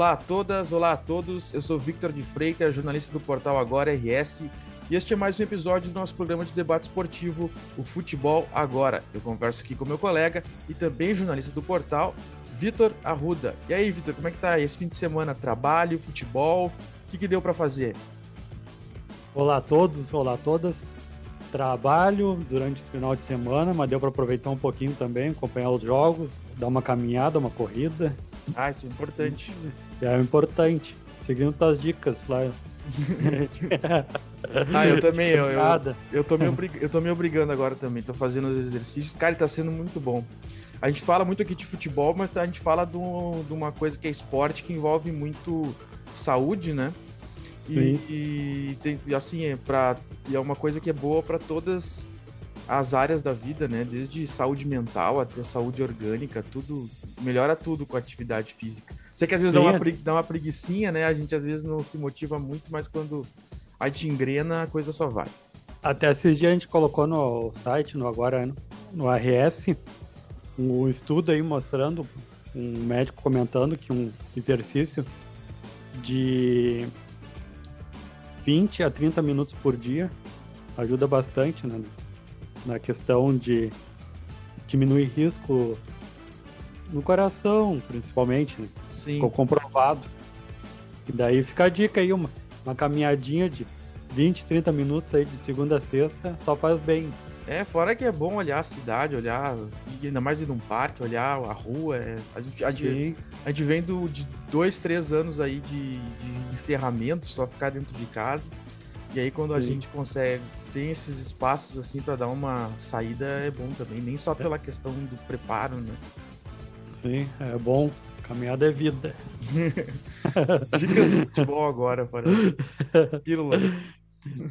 Olá a todas, olá a todos. Eu sou Victor de Freitas, jornalista do portal Agora RS, e este é mais um episódio do nosso programa de debate esportivo, o Futebol Agora. Eu converso aqui com meu colega e também jornalista do portal, Vitor Arruda. E aí, Vitor, como é que tá esse fim de semana? Trabalho, futebol? O que, que deu para fazer? Olá a todos, olá a todas. Trabalho durante o final de semana, mas deu para aproveitar um pouquinho também, acompanhar os jogos, dar uma caminhada, uma corrida. Ah, isso é importante. É importante. Seguindo tuas dicas lá. ah, eu também. Eu, eu, eu, tô me eu tô me obrigando agora também. Tô fazendo os exercícios. Cara, tá sendo muito bom. A gente fala muito aqui de futebol, mas a gente fala de, um, de uma coisa que é esporte que envolve muito saúde, né? Sim. E, e tem, assim, é, pra, é uma coisa que é boa para todas as áreas da vida, né? Desde saúde mental até saúde orgânica, tudo melhora tudo com a atividade física. Sei que às vezes dá uma, é. dá uma preguiçinha, né? A gente às vezes não se motiva muito, mas quando a gente engrena, a coisa só vai. Até esses dias a gente colocou no site, no agora no RS, um estudo aí mostrando, um médico comentando que um exercício de 20 a 30 minutos por dia ajuda bastante né, na questão de diminuir risco no coração, principalmente. Né? Sim. Ficou comprovado. E daí fica a dica aí, uma, uma caminhadinha de 20, 30 minutos aí de segunda a sexta só faz bem. É, fora que é bom olhar a cidade, olhar, ainda mais ir num parque, olhar a rua. É, a, gente, a, gente, a gente vem do, de dois, três anos aí de, de encerramento, só ficar dentro de casa. E aí quando Sim. a gente consegue tem esses espaços assim para dar uma saída é bom também, nem só pela questão do preparo, né? Sim, é bom. Caminhada é vida. Dicas do futebol agora, para pílula.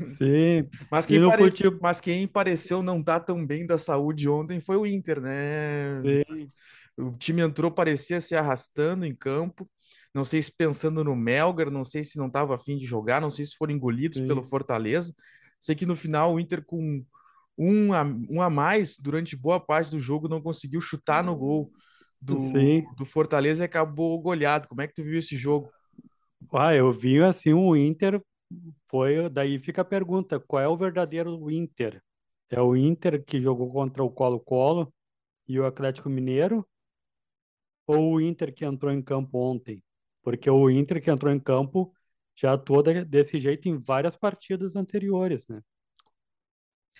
Sim. Mas quem, pare... futebol... Mas quem pareceu não estar tá tão bem da saúde ontem foi o Inter, né? Sim. O time entrou, parecia se arrastando em campo. Não sei se pensando no Melgar, não sei se não estava afim de jogar, não sei se foram engolidos Sim. pelo Fortaleza. Sei que no final o Inter, com um a, um a mais, durante boa parte do jogo, não conseguiu chutar no gol do, do Fortaleza e acabou goleado. Como é que tu viu esse jogo? Ah, eu vi assim o Inter foi daí fica a pergunta, qual é o verdadeiro Inter? É o Inter que jogou contra o Colo-Colo e o Atlético Mineiro ou o Inter que entrou em campo ontem? Porque o Inter que entrou em campo já atuou desse jeito em várias partidas anteriores, né?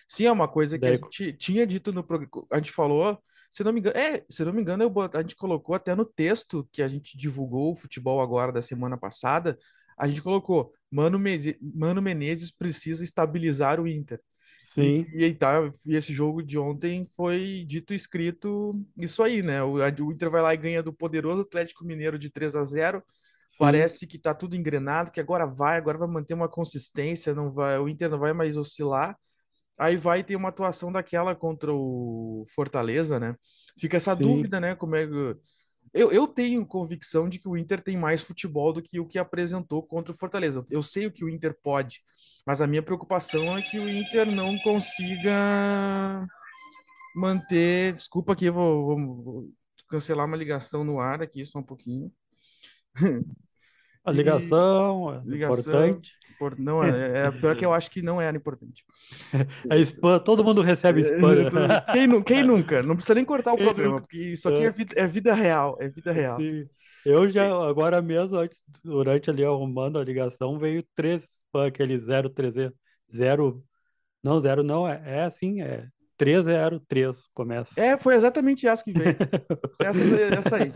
Sim, é uma coisa que Daí... a gente tinha dito no programa. A gente falou, se não me engano, é, se não me engano, eu, a gente colocou até no texto que a gente divulgou o futebol agora da semana passada, a gente colocou Mano, Meze, Mano Menezes precisa estabilizar o Inter. Sim. E, e, tá, e esse jogo de ontem foi dito e escrito isso aí, né? O, o Inter vai lá e ganha do poderoso Atlético Mineiro de 3 a 0 Sim. Parece que tá tudo engrenado, que agora vai, agora vai manter uma consistência, não vai, o Inter não vai mais oscilar. Aí vai ter uma atuação daquela contra o Fortaleza, né? Fica essa Sim. dúvida, né? Como é eu, eu tenho convicção de que o Inter tem mais futebol do que o que apresentou contra o Fortaleza. Eu sei o que o Inter pode, mas a minha preocupação é que o Inter não consiga manter. Desculpa aqui, vou, vou, vou cancelar uma ligação no ar aqui, só um pouquinho. A ligação, é ligação importante. Por, não, é, é pior que eu acho que não era importante. É spam, todo mundo recebe spam. Quem, quem nunca? Não precisa nem cortar o quem programa, nunca? porque isso aqui é vida, é vida real, é vida real. Sim. Eu já, agora mesmo, antes, durante ali arrumando a ligação, veio três spam, aquele 030, zero, não, zero não, é, é assim, é 303 começa. É, foi exatamente essa que veio. essa, essa aí.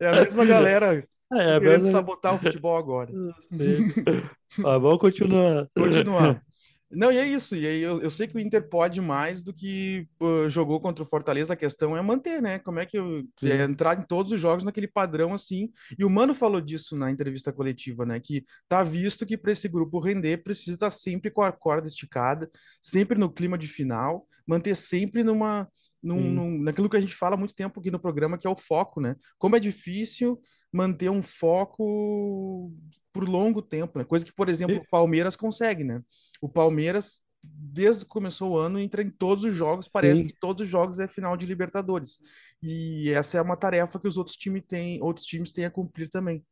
É a mesma galera é, querendo mas... sabotar o futebol agora. Ah, vamos continuar. Continuar. Não, e é isso. E aí eu, eu sei que o Inter pode mais do que uh, jogou contra o Fortaleza. A questão é manter, né? Como é que eu, é entrar em todos os jogos naquele padrão assim. E o Mano falou disso na entrevista coletiva, né? Que tá visto que para esse grupo render precisa estar sempre com a corda esticada, sempre no clima de final, manter sempre numa num, num, naquilo que a gente fala há muito tempo aqui no programa, que é o foco, né? Como é difícil manter um foco por longo tempo, né? Coisa que, por exemplo, o Palmeiras consegue, né? O Palmeiras, desde que começou o ano, entra em todos os jogos, Sim. parece que todos os jogos é final de Libertadores. E essa é uma tarefa que os outros times têm, outros times têm a cumprir também.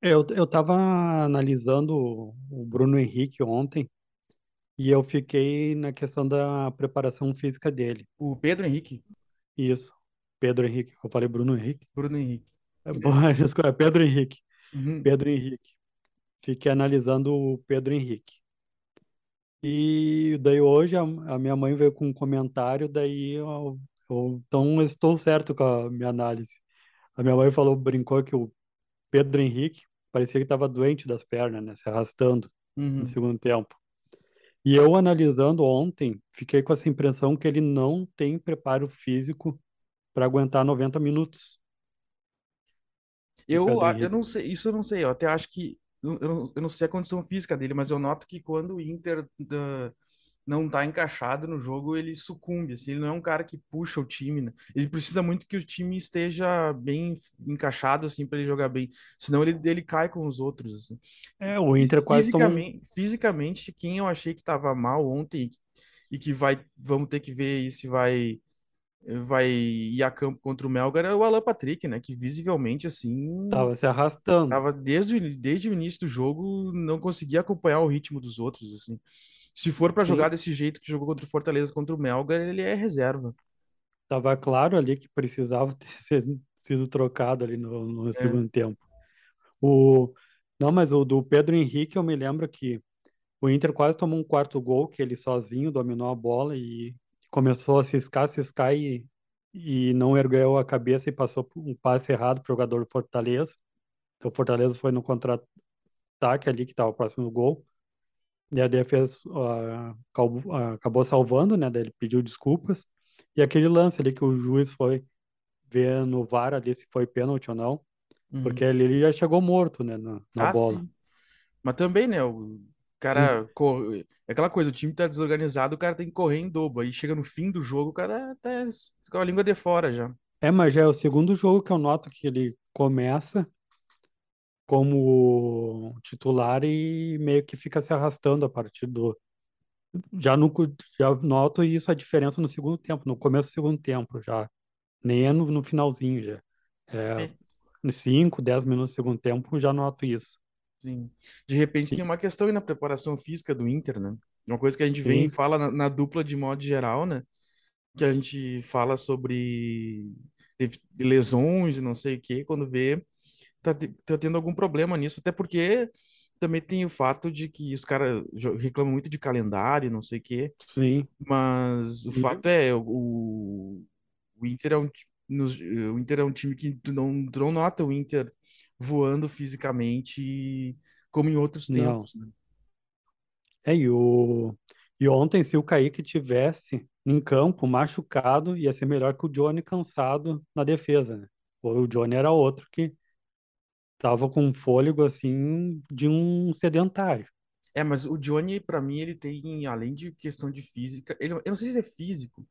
Eu, eu tava analisando o Bruno Henrique ontem e eu fiquei na questão da preparação física dele. O Pedro Henrique. Isso. Pedro Henrique. Eu falei Bruno Henrique. Bruno Henrique. É, bom, é Pedro Henrique. Uhum. Pedro Henrique. Fiquei analisando o Pedro Henrique. E daí hoje a, a minha mãe veio com um comentário, daí eu, eu- então eu estou certo com a minha análise. A minha mãe falou, brincou que o Pedro Henrique parecia que estava doente das pernas, né, se arrastando no Uhum. segundo tempo. E eu analisando ontem, fiquei com essa impressão que ele não tem preparo físico para aguentar 90 minutos, Eu, eu não sei, isso eu não sei. Eu até acho que. Eu, não, eu não sei a condição física dele, mas eu noto que quando o Inter da- não tá encaixado no jogo, ele sucumbe. Assim, ele não é um cara que puxa o time, né? Ele precisa muito que o time esteja bem encaixado, assim, para ele jogar bem. Senão ele, ele cai com os outros, assim. É, o Inter quase tomou um... Fisicamente, fisicamente, quem eu achei que estava mal ontem e que vai, vamos ter que ver aí se vai vai ir a campo contra o Melgar é o Alan Patrick, né? Que visivelmente, assim, Tava se arrastando. tava desde, o- desde o início do jogo, não conseguia acompanhar o ritmo dos outros, assim. Se for para jogar desse jeito que jogou contra o Fortaleza, contra o Melgar, ele é reserva. tava claro ali que precisava ter sido, sido trocado ali no, no É. segundo tempo. O... Não, mas o do Pedro Henrique, eu me lembro que o Inter quase tomou um quarto gol, que ele sozinho dominou a bola e começou a ciscar, ciscar e, e não ergueu a cabeça e passou um passe errado para o jogador do Fortaleza. Então, o Fortaleza foi no contra-ataque ali, que estava próximo do gol. E a defesa ah, acabou, ah, acabou salvando, né? Daí ele pediu desculpas. E aquele lance ali que o juiz foi ver no VAR ali se foi pênalti ou não, porque Uhum. ele, ele já chegou morto, né, na, na Ah, bola. sim. Mas também, né? O. cara. cor- É aquela coisa, o time tá desorganizado, o cara tem que correr em dobro. Aí chega no fim do jogo, o cara tá com a língua de fora já. É, mas já é o segundo jogo que eu noto que ele começa como titular e meio que fica se arrastando a partir do. Já, no, já noto isso a diferença no segundo tempo, no começo do segundo tempo, já. Nem é no, no finalzinho, já. É, É, nos 5, 10 minutos do segundo tempo, já noto isso. Sim. De repente tem E- uma questão aí na preparação física do Inter, né? Uma coisa que a gente vem e sim, fala na, na dupla de modo geral, né? Que a gente fala sobre lesões e não sei o quê, quando vê, tá, tá tendo algum problema nisso, até porque também tem o fato de que os caras reclamam muito de calendário, não sei o quê, sim. mas o E- fato é, o, o Inter é um, nos- o Inter é um time que tu não, tu não nota o Inter voando fisicamente como em outros tempos, né? É, e, o, e ontem, se o Kaique tivesse em campo machucado, ia ser melhor que o Johnny cansado na defesa, né? O Johnny era outro que tava com um fôlego assim de um sedentário. É, mas o Johnny, pra mim, ele tem, além de questão de física, ele, eu não sei se é físico,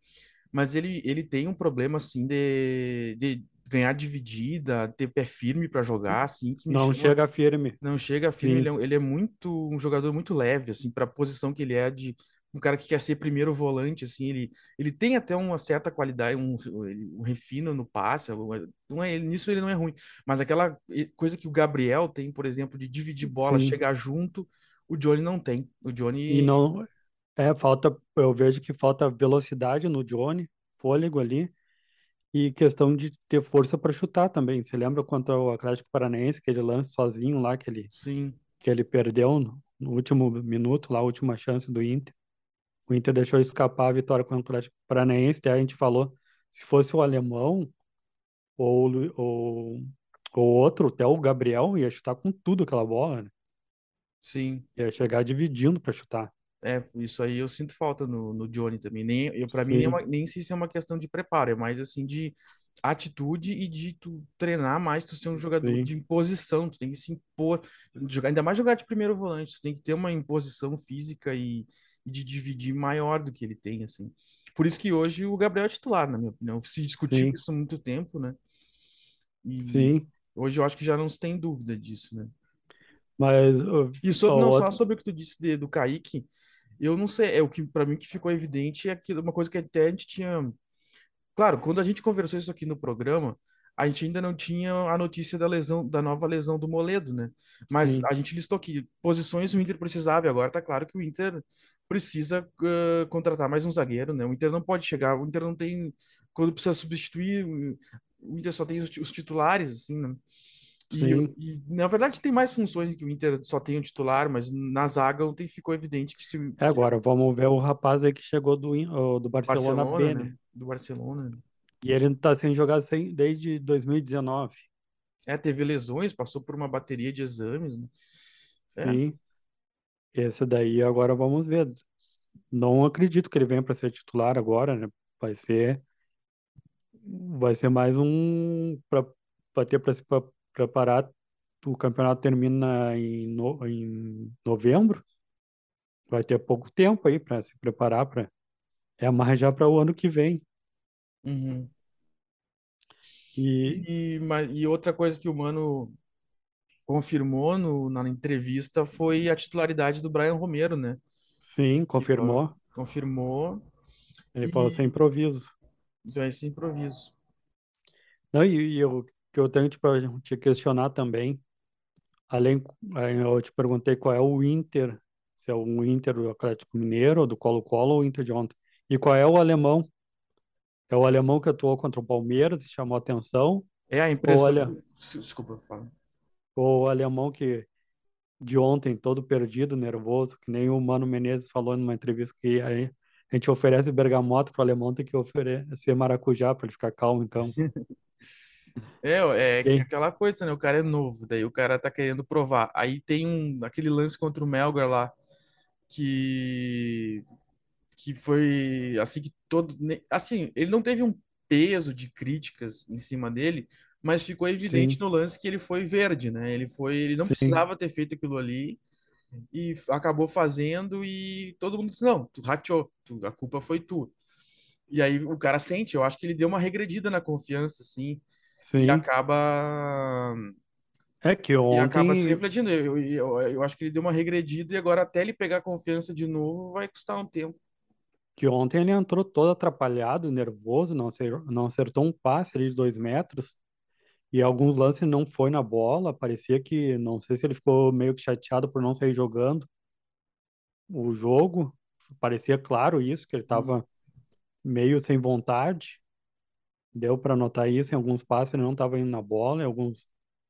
mas ele, ele tem um problema, assim, de, de ganhar dividida, ter pé firme pra jogar, assim, que Não chama, chega firme. não chega firme, ele é, ele é muito, um jogador muito leve, assim, pra posição que ele é de um cara que quer ser primeiro volante, assim, ele, ele tem até uma certa qualidade, um, um refino no passe, não é, nisso ele não é ruim, mas aquela coisa que o Gabriel tem, por exemplo, de dividir bola, sim. chegar junto, o Johnny não tem. O E Johnny, não é falta, eu vejo que falta velocidade no Johnny, fôlego ali e questão de ter força para chutar também. Você lembra contra o Atlético Paranaense, aquele lance sozinho lá que ele sim, que ele perdeu no, no último minuto, lá a última chance do Inter. O Inter deixou escapar a vitória contra o Atlético Paranaense, daí a gente falou, se fosse o alemão ou, o outro, até o Gabriel, ia chutar com tudo aquela bola, né? sim. Ia chegar dividindo para chutar. É, isso aí eu sinto falta no, no Johnny também. Nem, eu, para mim, nem, é uma, nem sei se é uma questão de preparo, é mais assim de atitude e de tu treinar mais, tu ser um jogador sim, de imposição, tu tem que se impor, jogar, ainda mais jogar de primeiro volante, tu tem que ter uma imposição física e, e de dividir maior do que ele tem, assim. Por isso que hoje o Gabriel é titular, na minha opinião. Se discutiu sim, isso há muito tempo, né? E sim. hoje eu acho que já não se tem dúvida disso, né? Mas E sobre, não, só sobre o que tu disse de- do Kaique, eu não sei, é o que para mim que ficou evidente é aquilo, uma coisa que até a gente tinha. Claro, quando a gente conversou isso aqui no programa, a gente ainda não tinha a notícia da lesão, da nova lesão do Moledo, né? Mas Sim, a gente listou aqui posições o Inter precisava, e agora tá claro que o Inter precisa uh, contratar mais um zagueiro, né? O Inter não pode chegar, o Inter não tem, quando precisa substituir, o Inter só tem os, os titulares, assim, né? E, e, na verdade tem mais funções que o Inter só tem o titular, mas na zaga ontem ficou evidente que, se, É, agora vamos ver o rapaz aí que chegou do, do Barcelona Barcelona, B, né? né? Do Barcelona. E ele tá sem jogar sem, desde 2019. É, teve lesões, passou por uma bateria de exames, né? É. Sim, esse daí agora vamos ver. Não acredito que ele venha para ser titular agora, né? Vai ser, vai ser mais um para ter para se pra- preparar. O campeonato termina em, no, em novembro. Vai ter pouco tempo aí para se preparar para é mais já para o ano que vem. Uhum. E E, e outra coisa que o Mano confirmou no, na entrevista foi a titularidade do Brian Romero, né? sim, Que ó, confirmou. confirmou Ele falou sem e improviso. já esse improviso. Não, e, e eu que eu tenho para te questionar também. Além, eu te perguntei qual é o Inter, se é o Inter do Atlético Mineiro, do Colo-Colo ou o Inter de ontem. E qual é o alemão? É o alemão que atuou contra o Palmeiras e chamou atenção? É a Ou, impressão. olha, Desculpa, fala. ou o alemão que de ontem, todo perdido, nervoso, que nem o Mano Menezes falou numa entrevista que aí a gente oferece bergamota para o alemão, tem que oferecer maracujá para ele ficar calmo, então. É, é aí? aquela coisa, né? O cara é novo, daí o cara tá querendo provar. Aí tem um, aquele lance contra o Melgar lá, que que foi assim que todo, assim, ele não teve um peso de críticas em cima dele, mas ficou evidente Sim, no lance que ele foi verde, né? Ele foi, ele não sim, precisava ter feito aquilo ali e acabou fazendo e todo mundo disse, não, tu rateou, tu- a culpa foi tua. E aí o cara sente, eu acho que ele deu uma regredida na confiança, assim, e sim. acaba É que e acaba se ontem refletindo. Eu, eu, eu acho que ele deu uma regredida e agora até ele pegar confiança de novo vai custar um tempo. que ontem ele entrou todo atrapalhado, nervoso, não acer- não acertou um passe ali de dois metros e alguns lances não foi na bola. Parecia que, não sei se ele ficou meio que chateado por não sair jogando o jogo. Parecia claro isso, que ele estava meio sem vontade. Deu para notar isso em alguns passes, ele não estava indo na bola, em alguns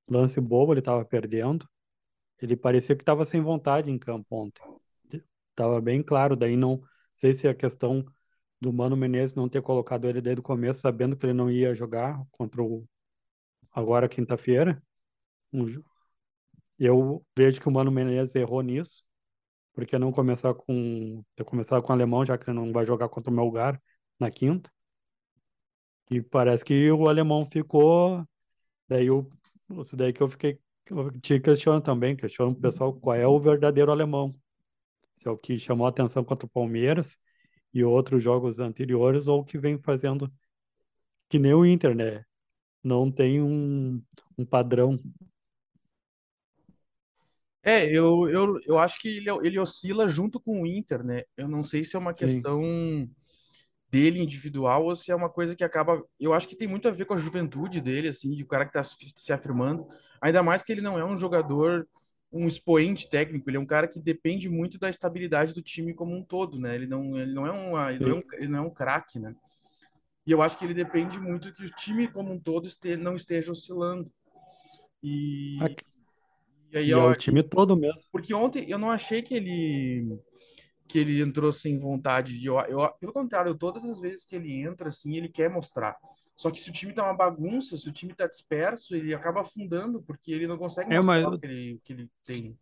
lances bobos ele estava perdendo. Ele parecia que estava sem vontade em campo ontem. Tava bem claro, daí não sei se é a questão do Mano Menezes não ter colocado ele desde o começo, sabendo que ele não ia jogar contra o agora quinta-feira. Eu vejo que o Mano Menezes errou nisso, porque não começar com ter começado com o alemão, já que ele não vai jogar contra o Melgar na quinta. E parece que o alemão ficou, daí eu, isso daí que eu fiquei eu te questiono também, questiono o pessoal qual é o verdadeiro alemão. Se é o que chamou a atenção contra o Palmeiras e outros jogos anteriores, ou o que vem fazendo que nem o Inter, né? Não tem um, um padrão. É, eu, eu, eu acho que ele, ele oscila junto com o Inter, né? Eu não sei se é uma Sim, questão dele individual ou se é uma coisa que acaba. Eu acho que tem muito a ver com a juventude dele, assim, de o cara que tá se afirmando. Ainda mais que ele não é um jogador, um expoente técnico, ele é um cara que depende muito da estabilidade do time como um todo, né? Ele não, ele não é uma, ele é um, ele não é um craque, né? E eu acho que ele depende muito que o time como um todo este, não esteja oscilando. E, Aqui- e aí, E é ó, o time todo mesmo. porque ontem eu não achei que ele que ele entrou sem vontade de eu, eu, pelo contrário, todas as vezes que ele entra assim, ele quer mostrar. Só que se o time tá uma bagunça, se o time tá disperso, ele acaba afundando porque ele não consegue É, mas mostrar o que ele, que ele tem.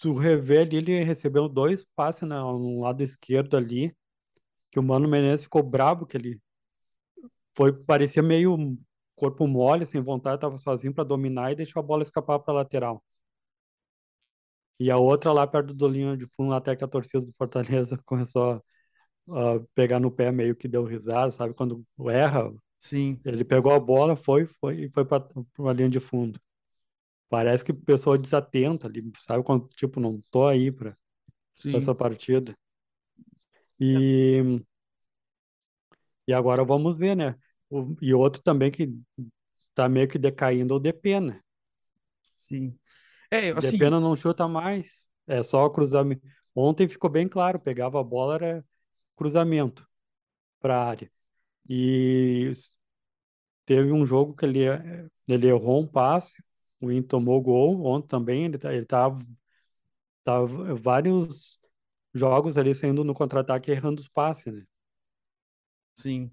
tu revê ali, ele recebeu dois passes na, no lado esquerdo ali, que o Mano Menezes ficou brabo, que ele foi, parecia meio corpo mole, sem vontade, tava sozinho para dominar e deixou a bola escapar para lateral. E a outra lá perto do linha de fundo, até que a torcida do Fortaleza começou a, a pegar no pé, meio que deu risada, sabe? Quando erra, Sim, ele pegou a bola, foi, foi e foi para a linha de fundo. Parece que pessoa desatenta ali, sabe? Quando, tipo, não tô aí para essa partida. E, e agora vamos ver, né? O, e outro também que tá meio que decaindo o Depena. Sim. É, assim, Depena não chuta mais, é só cruzamento. Ontem ficou bem claro, pegava a bola, era cruzamento para a área. E teve um jogo que ele, ele errou um passe, o Inter tomou gol, ontem também ele, tá, ele tava, tava vários jogos ali saindo no contra-ataque errando os passes, né? sim.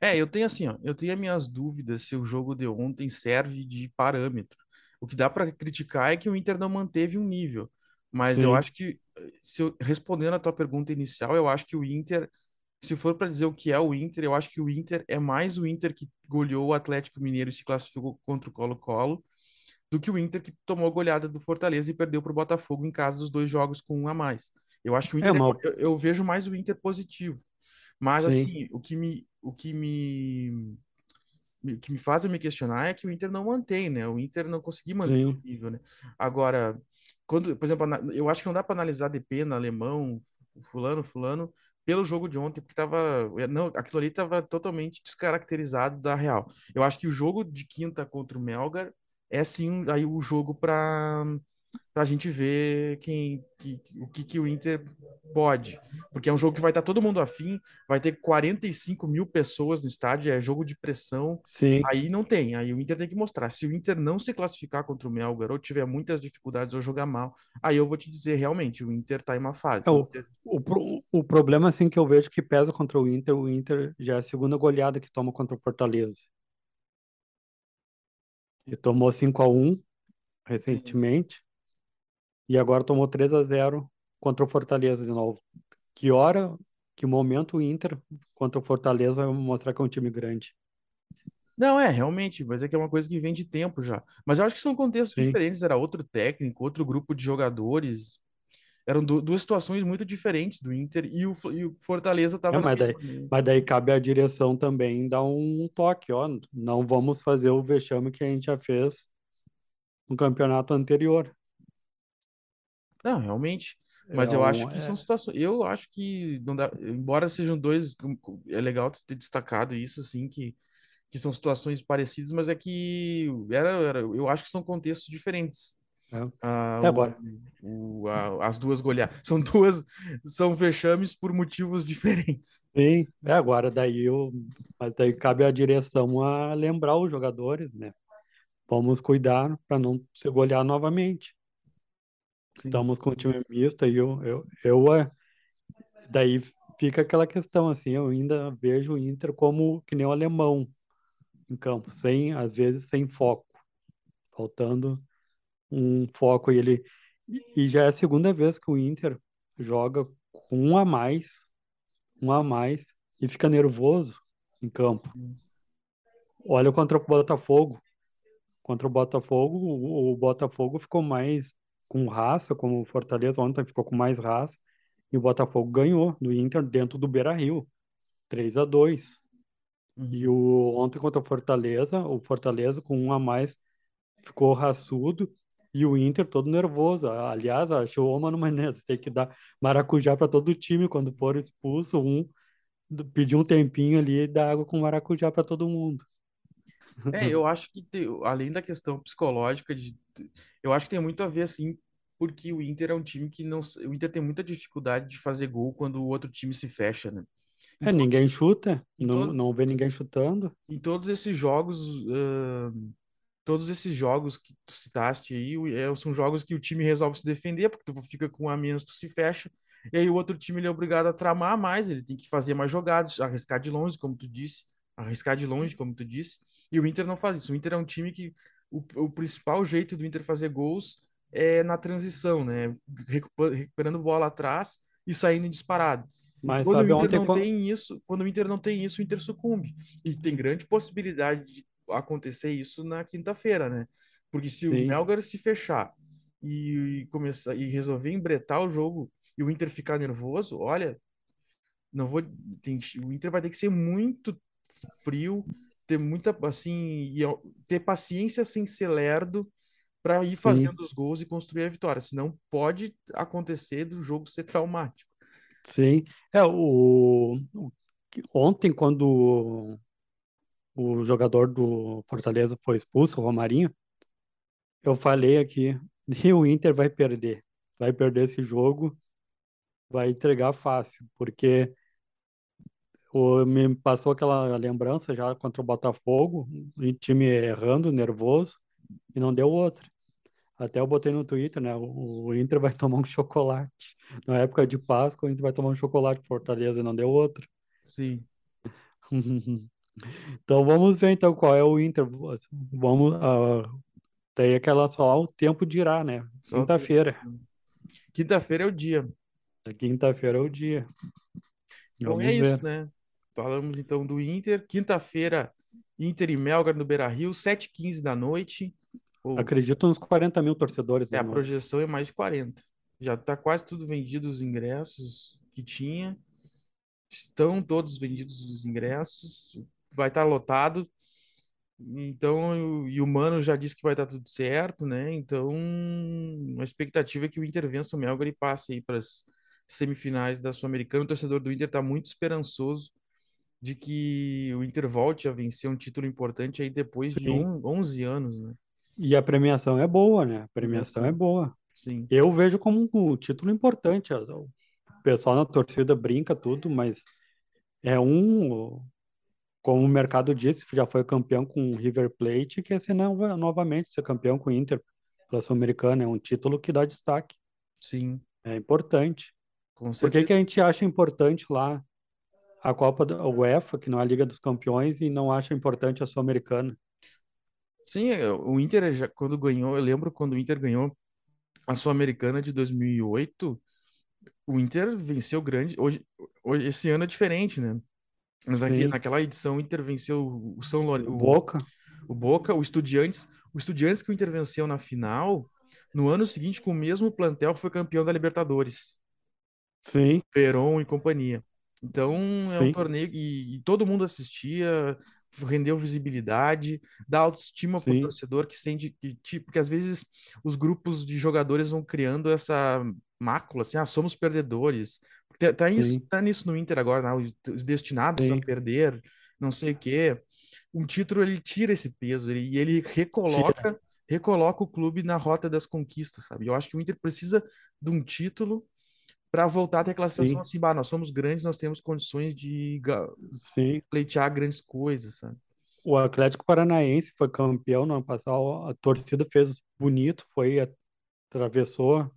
É, eu tenho assim, ó, eu tenho as minhas dúvidas se o jogo de ontem serve de parâmetro. O que dá para criticar é que o Inter não manteve um nível. Mas eu Sim, acho que, se eu, respondendo a tua pergunta inicial, eu acho que o Inter, se for para dizer o que é o Inter, eu acho que o Inter é mais o Inter que goleou o Atlético Mineiro e se classificou contra o Colo-Colo, do que o Inter que tomou a goleada do Fortaleza e perdeu para o Botafogo em casa dos dois jogos com um a mais. Eu acho que o é Inter é, eu, eu vejo mais o Inter positivo. Mas sim, assim, o que me, o que me que me faz eu me questionar é que o Inter não mantém, né? O Inter não conseguiu manter o sim, nível, né? Agora, quando, por exemplo, eu acho que não dá para analisar DP na alemão, fulano, fulano, pelo jogo de ontem, porque tava, é, não, aquilo ali tava totalmente descaracterizado da real. Eu acho que o jogo de quinta contra o Melgar é sim aí o jogo para para a gente ver quem, que, o que, que o Inter pode. Porque é um jogo que vai estar todo mundo afim, vai ter 45 mil pessoas no estádio, é jogo de pressão. sim. Aí não tem, aí o Inter tem que mostrar. Se o Inter não se classificar contra o Melgar ou tiver muitas dificuldades ou jogar mal, aí eu vou te dizer realmente, o Inter tá em uma É, fase. O o, Inter- o, o problema, assim, que eu vejo que pesa contra o Inter, o Inter já é a segunda goleada que toma contra o Fortaleza. E tomou cinco a um Sim. recentemente, e agora tomou três a zero contra o Fortaleza de novo. Que hora, que momento o Inter contra o Fortaleza vai mostrar que é um time grande. Não, é, realmente, mas é que é uma coisa que vem de tempo já. Mas eu acho que são contextos Sim. diferentes, era outro técnico, outro grupo de jogadores. Eram du- duas situações muito diferentes do Inter e o, e o Fortaleza É, estava na mas daí, mas daí cabe à direção também dar um toque, ó. Não vamos fazer o vexame que a gente já fez no campeonato anterior. Não, realmente. É Mas eu acho um, que são é, situações. Eu acho que não dá. Embora sejam dois, é legal tu ter destacado isso, assim, que, que são situações parecidas, mas é que era, era, eu acho que são contextos diferentes. Ah, é, é o, agora. o, a- as duas goleadas. São duas, são vexames por motivos diferentes. Sim, é agora daí eu, mas daí cabe à direção a lembrar os jogadores, né? Vamos cuidar para não se golear novamente. Estamos com o time misto e eu, eu, eu é, daí fica aquela questão assim, eu ainda vejo o Inter como que nem o alemão em campo, sem às vezes sem foco, faltando um foco e ele e já é a segunda vez que o Inter joga com um a mais, um a mais e fica nervoso em campo. Olha contra o Botafogo. Contra o Botafogo, o, o Botafogo ficou mais com raça, como o Fortaleza ontem ficou com mais raça, e o Botafogo ganhou do Inter dentro do Beira-Rio, 3 a 2. E Uhum. o ontem contra o Fortaleza, o Fortaleza com um a mais ficou raçudo e o Inter todo nervoso. Aliás, achou o Mano Menezes tem que dar maracujá para todo o time quando for expulso, um pedir um tempinho ali e dar água com maracujá para todo mundo. É, eu acho que além da questão psicológica de, eu acho que tem muito a ver assim, porque o Inter é um time que não, o Inter tem muita dificuldade de fazer gol quando o outro time se fecha, né? É, todos, ninguém chuta, não, todo, não vê ninguém chutando. em todos esses jogos, ah, todos esses jogos que tu citaste aí, é, são jogos que o time resolve se defender, porque tu fica com um a menos, tu se fecha, e aí o outro time ele é obrigado a tramar mais, ele tem que fazer mais jogadas, arriscar de longe, como tu disse, arriscar de longe, como tu disse, e o Inter não faz isso. O Inter é um time que o, o principal jeito do Inter fazer gols é na transição, né? Recuperando bola atrás e saindo disparado. Mas quando o sabe Inter ontem, não co- tem isso, quando o Inter não tem isso, o Inter sucumbe. E tem grande possibilidade de acontecer isso na quinta-feira, né? Porque se o sim, Melgar se fechar e começar e resolver embretar o jogo e o Inter ficar nervoso, olha, não vou tem, o Inter vai ter que ser muito frio, ter muita assim, e ao- ter paciência sem ser lerdo para ir sim, fazendo os gols e construir a vitória, senão pode acontecer do jogo ser traumático. sim. É, o, ontem, quando o jogador do Fortaleza foi expulso, o Romarinho, eu falei aqui, e o Inter vai perder. Vai perder esse jogo, vai entregar fácil, porque me passou aquela lembrança já contra o Botafogo, o time errando, nervoso, e não deu outra. Até eu botei no Twitter, né? O, o Inter vai tomar um chocolate. Na época de Páscoa, o Inter vai tomar um chocolate Fortaleza e não deu outra. Sim. então vamos ver então qual é o Inter. Vamos uh, tem aquela só o tempo dirá, né? Quinta-feira. Quinta-feira é o dia. Quinta-feira é o dia. Então é isso, né? Falamos então do Inter. Quinta-feira, Inter e Melgar no Beira Rio, 7h15 da noite. Acredito uns 40 mil torcedores. É, a projeção é mais de 40. Já está quase tudo vendido os ingressos que tinha. Estão todos vendidos os ingressos. Vai estar tá lotado. Então, e o Mano já disse que vai dar tudo certo, né? Então, a expectativa é que o Inter vença o Melgar e passe aí para as semifinais da Sul-Americana. O torcedor do Inter está muito esperançoso de que o Inter volte a vencer um título importante aí depois Sim. de 11 anos, né? E a premiação é boa, né? A premiação é boa. Sim. Eu vejo como um título importante. O pessoal na torcida brinca tudo, mas é um, como o mercado disse, já foi campeão com o River Plate, quer ser novamente ser campeão com o Inter pela Sul-Americana. É um título que dá destaque. Sim. É importante. Por que, que a gente acha importante lá a Copa da UEFA, que não é a Liga dos Campeões, e não acha importante a Sul-Americana? Sim, é, o Inter já quando ganhou, eu lembro quando o Inter ganhou a Sul-Americana de 2008, o Inter venceu grande. Hoje, hoje esse ano é diferente, né? Mas aqui, naquela edição o Inter venceu o São Lourenço, o Boca, o Boca, o Estudiantes, o Estudiantes que o Inter venceu na final, no ano seguinte com o mesmo plantel foi campeão da Libertadores. Sim. Peron e companhia. Então é um torneio e, e todo mundo assistia, rendeu visibilidade, dá autoestima para o torcedor que sente que, tipo, que às vezes os grupos de jogadores vão criando essa mácula, assim, ah, somos perdedores. Tá, tá, isso, tá nisso no Inter agora, né? os destinados Sim. a perder, não sei o quê. Um título ele tira esse peso ele, e ele recoloca, recoloca o clube na rota das conquistas, sabe? Eu acho que o Inter precisa de um título para voltar a ter aquela sensação assim, bah, nós somos grandes, nós temos condições de Sim. pleitear grandes coisas, sabe? O Atlético Paranaense foi campeão no ano passado, a torcida fez bonito, foi atravessou,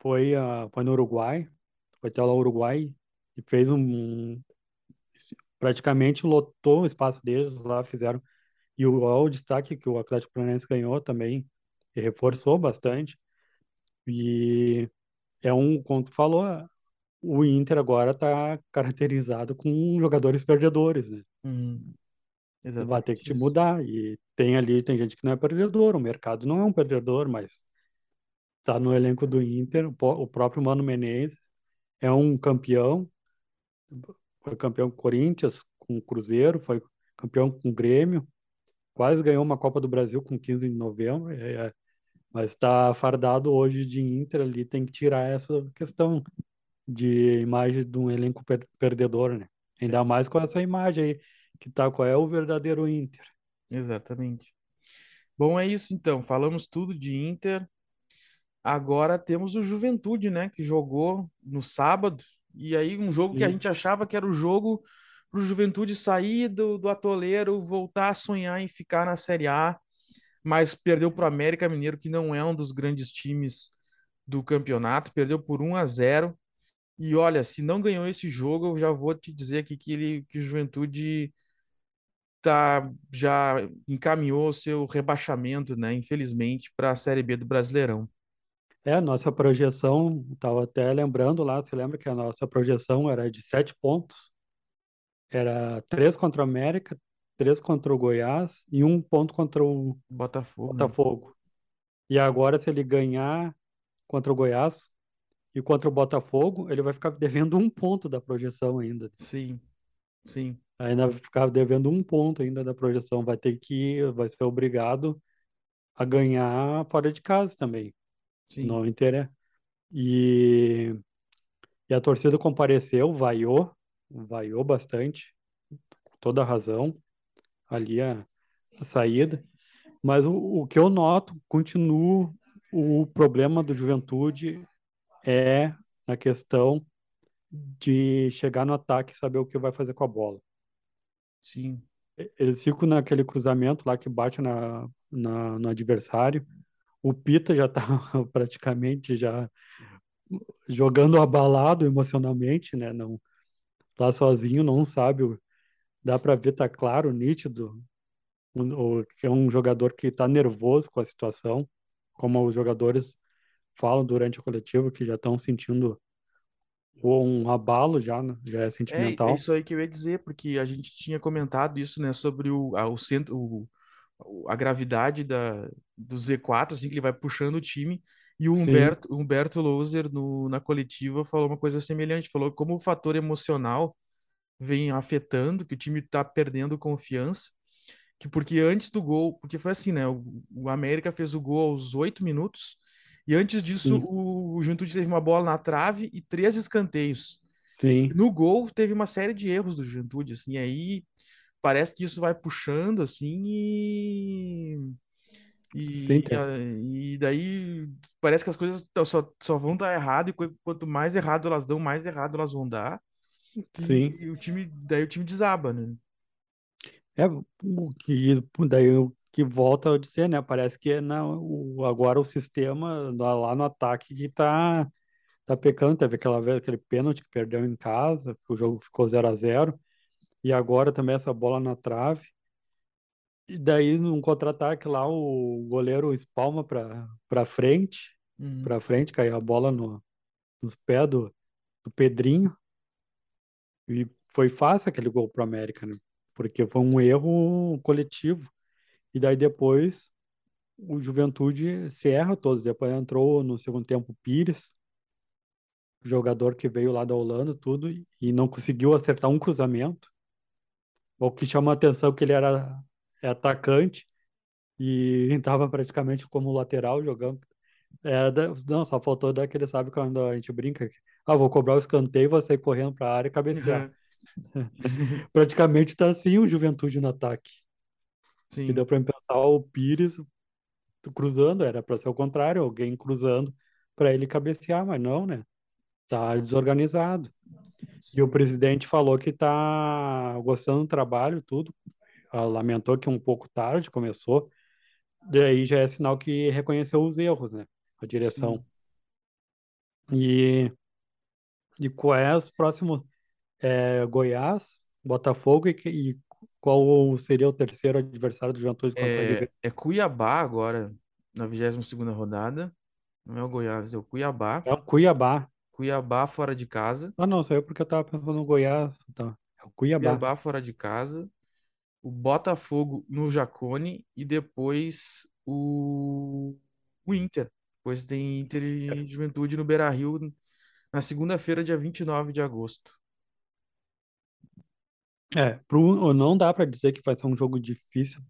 foi, a, foi no Uruguai, foi até lá Uruguai e fez um praticamente lotou o espaço deles lá, fizeram e o, o destaque que o Atlético Paranaense ganhou também e reforçou bastante e é um, como tu falou, o Inter agora está caracterizado com jogadores perdedores, né? Uhum. Vai ter que te mudar. E tem ali, tem gente que não é perdedor, o mercado não é um perdedor, mas está no elenco do Inter, o próprio Mano Menezes é um campeão, foi campeão com o Corinthians, com o Cruzeiro, foi campeão com o Grêmio, quase ganhou uma Copa do Brasil com 15 de novembro, é, é mas está fardado hoje de Inter ali, tem que tirar essa questão de imagem de um elenco per perdedor, né? Ainda mais com essa imagem aí, que tá qual é o verdadeiro Inter. Exatamente. Bom, é isso então. Falamos tudo de Inter. Agora temos o Juventude, né? Que jogou no sábado. E aí, um jogo Sim. que a gente achava que era o jogo para o Juventude sair do, do atoleiro, voltar a sonhar em ficar na Série A mas perdeu para o América Mineiro, que não é um dos grandes times do campeonato, perdeu por 1 a 0. E olha, se não ganhou esse jogo, eu já vou te dizer aqui que, ele, que o Juventude tá, já encaminhou o seu rebaixamento, né? Infelizmente, para a Série B do Brasileirão. É, a nossa projeção, estava até lembrando lá, você lembra que a nossa projeção era de sete pontos? Era três contra o América, três contra o Goiás e um ponto contra o Botafogo. Né? Botafogo. E agora, se ele ganhar contra o Goiás e contra o Botafogo, ele vai ficar devendo um ponto da projeção ainda. Sim, sim. Ainda vai ficar devendo um ponto ainda da projeção. Vai ter que, vai ser obrigado a ganhar fora de casa também. Sim. Não interessa. E, e a torcida compareceu, vaiou, vaiou bastante, com toda a razão ali a, a saída. Mas o, o que eu noto, continuo, o problema do Juventude é na questão de chegar no ataque e saber o que vai fazer com a bola. Sim. Eles ficam naquele cruzamento lá que bate na, na no adversário. O Pita já está praticamente já jogando abalado emocionalmente, né? Não lá sozinho, não sabe. Dá para ver, tá claro, nítido, o, que é um jogador que está nervoso com a situação, como os jogadores falam durante o coletivo que já estão sentindo um abalo já, né? já é sentimental. É, é, isso aí que eu ia dizer, porque a gente tinha comentado isso, né, sobre o, a, o centro, o, a gravidade da, do Z4, assim, que ele vai puxando o time. E o Humberto, Humberto Louser, no, na coletiva, falou uma coisa semelhante. Falou como o fator emocional vem afetando, que o time está perdendo confiança. Que porque antes do gol, porque foi assim, né? O, o América fez o gol aos oito minutos e antes disso, o, o Juventude teve uma bola na trave e três escanteios. Sim. No gol, teve uma série de erros do Juventude, assim, aí parece que isso vai puxando, assim, e... E, Sim, e daí parece que as coisas só, só vão dar errado, e quanto mais errado elas dão, mais errado elas vão dar. Sim. E, o time, daí o time desaba, né? É, o que daí o que volta a dizer, né? Parece que é na, o, agora o sistema lá no ataque que tá, tá pecando. Teve aquela vez, aquele pênalti que perdeu em casa, que o jogo ficou 0 a 0 E agora também essa bola na trave. E daí, num contra-ataque lá, o goleiro espalma para frente, Uhum. para frente, caiu a bola no, nos pés do, do Pedrinho. E foi fácil aquele gol pro América, né? Porque foi um erro coletivo. E daí depois o Juventude se erra todos. Depois entrou no segundo tempo o Pires, jogador que veio lá da Holanda, tudo, e não conseguiu acertar um cruzamento. O que chama a atenção é que ele era é atacante e estava praticamente como lateral jogando. É, não, só faltou daquele, sabe, quando a gente brinca, ah, vou cobrar o escanteio, vou sair correndo para a área e cabecear. Uhum. praticamente está assim o Juventude no ataque. Sim. Que deu para pensar o Pires cruzando, era para ser o contrário, alguém cruzando para ele cabecear, mas não, né? Tá desorganizado. E o presidente falou que tá gostando do trabalho, tudo. Ela lamentou que um pouco tarde começou. Daí já é sinal que reconheceu os erros, né? A direção. Sim. E, e qual é os próximos? É, Goiás, Botafogo e, e qual seria o terceiro adversário do Juventude é, é Cuiabá agora, na 22 rodada. Não é o Goiás, é o Cuiabá. É o Cuiabá. Cuiabá fora de casa. Ah, não, saiu porque eu tava pensando no Goiás. Tá. É o Cuiabá. Cuiabá fora de casa. O Botafogo no Jacone e depois o, o Inter. Depois tem Inter e Juventude no Beira Rio na segunda-feira, dia 29 de agosto. É, pro, não dá para dizer que vai ser um jogo difícil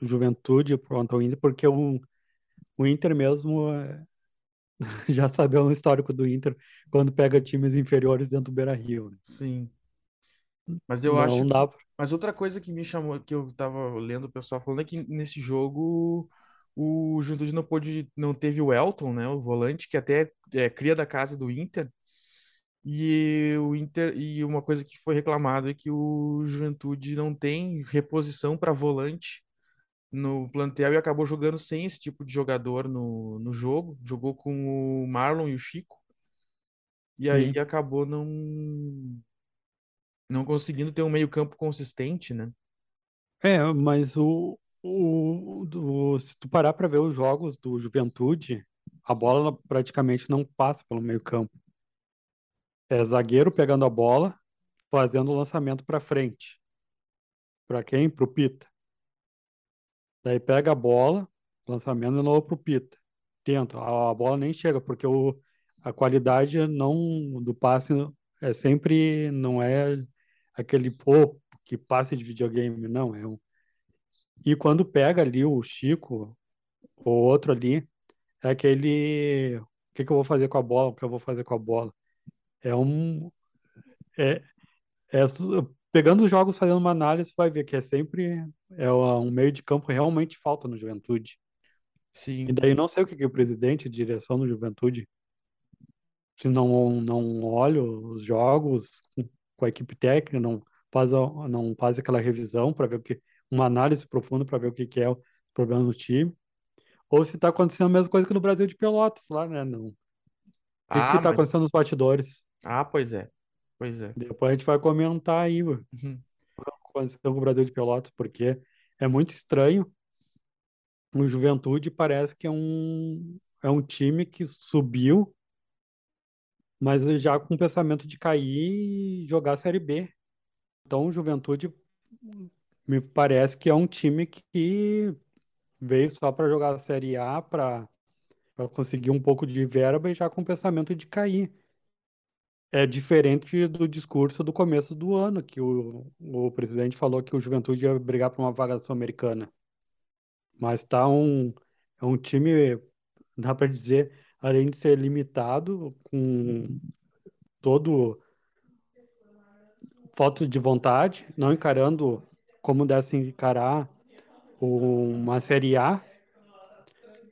Juventude pronto o Inter, porque o, o Inter mesmo é, já sabe o histórico do Inter quando pega times inferiores dentro do Beira-Rio. Né? Sim. Mas eu não acho. Dá pra... Mas outra coisa que me chamou, que eu tava lendo o pessoal falando, é que nesse jogo o Juventude não pôde, não teve o Elton, né, o volante, que até é cria da casa do Inter, e o Inter e uma coisa que foi reclamado é que o Juventude não tem reposição para volante no plantel e acabou jogando sem esse tipo de jogador no, no jogo. Jogou com o Marlon e o Chico. E Sim. aí acabou não não conseguindo ter um meio-campo consistente, né? É, mas o, o, o se tu parar para ver os jogos do Juventude, a bola praticamente não passa pelo meio-campo é zagueiro pegando a bola, fazendo o lançamento para frente. Para quem? Para o Pita. Daí pega a bola, lançamento de novo para o Pita. Tenta, a, a bola nem chega, porque o, a qualidade não do passe é sempre, não é aquele pô, que passe de videogame, não, é um... E quando pega ali o Chico, o outro ali, é aquele, o que, que eu vou fazer com a bola, o que eu vou fazer com a bola? é um é, é pegando os jogos, fazendo uma análise, vai ver que é sempre é um meio de campo realmente falta no Juventude. Sim. E daí não sei o que, que o presidente, direção do Juventude, se não não olha os jogos com, a equipe técnica, não faz não faz aquela revisão para ver o que uma análise profunda para ver o que, que é o problema do time, ou se está acontecendo a mesma coisa que no Brasil de Pelotas lá, né? Não. O que Ah, está mas. acontecendo nos bastidores? Ah, pois é. Pois é. Depois a gente vai comentar aí, mano, Uhum. o que aconteceu com o Brasil de Pelotas, porque é muito estranho. O Juventude parece que é um, é um time que subiu, mas já com o pensamento de cair e jogar a Série B. Então, o Juventude me parece que é um time que veio só para jogar a Série A, para conseguir um pouco de verba e já com o pensamento de cair. É diferente do discurso do começo do ano, que o, o presidente falou que o Juventude ia brigar por uma vaga sul-americana. Mas tá um, é um time, dá para dizer, além de ser limitado, com todo falta de vontade, não encarando como deve encarar uma Série A,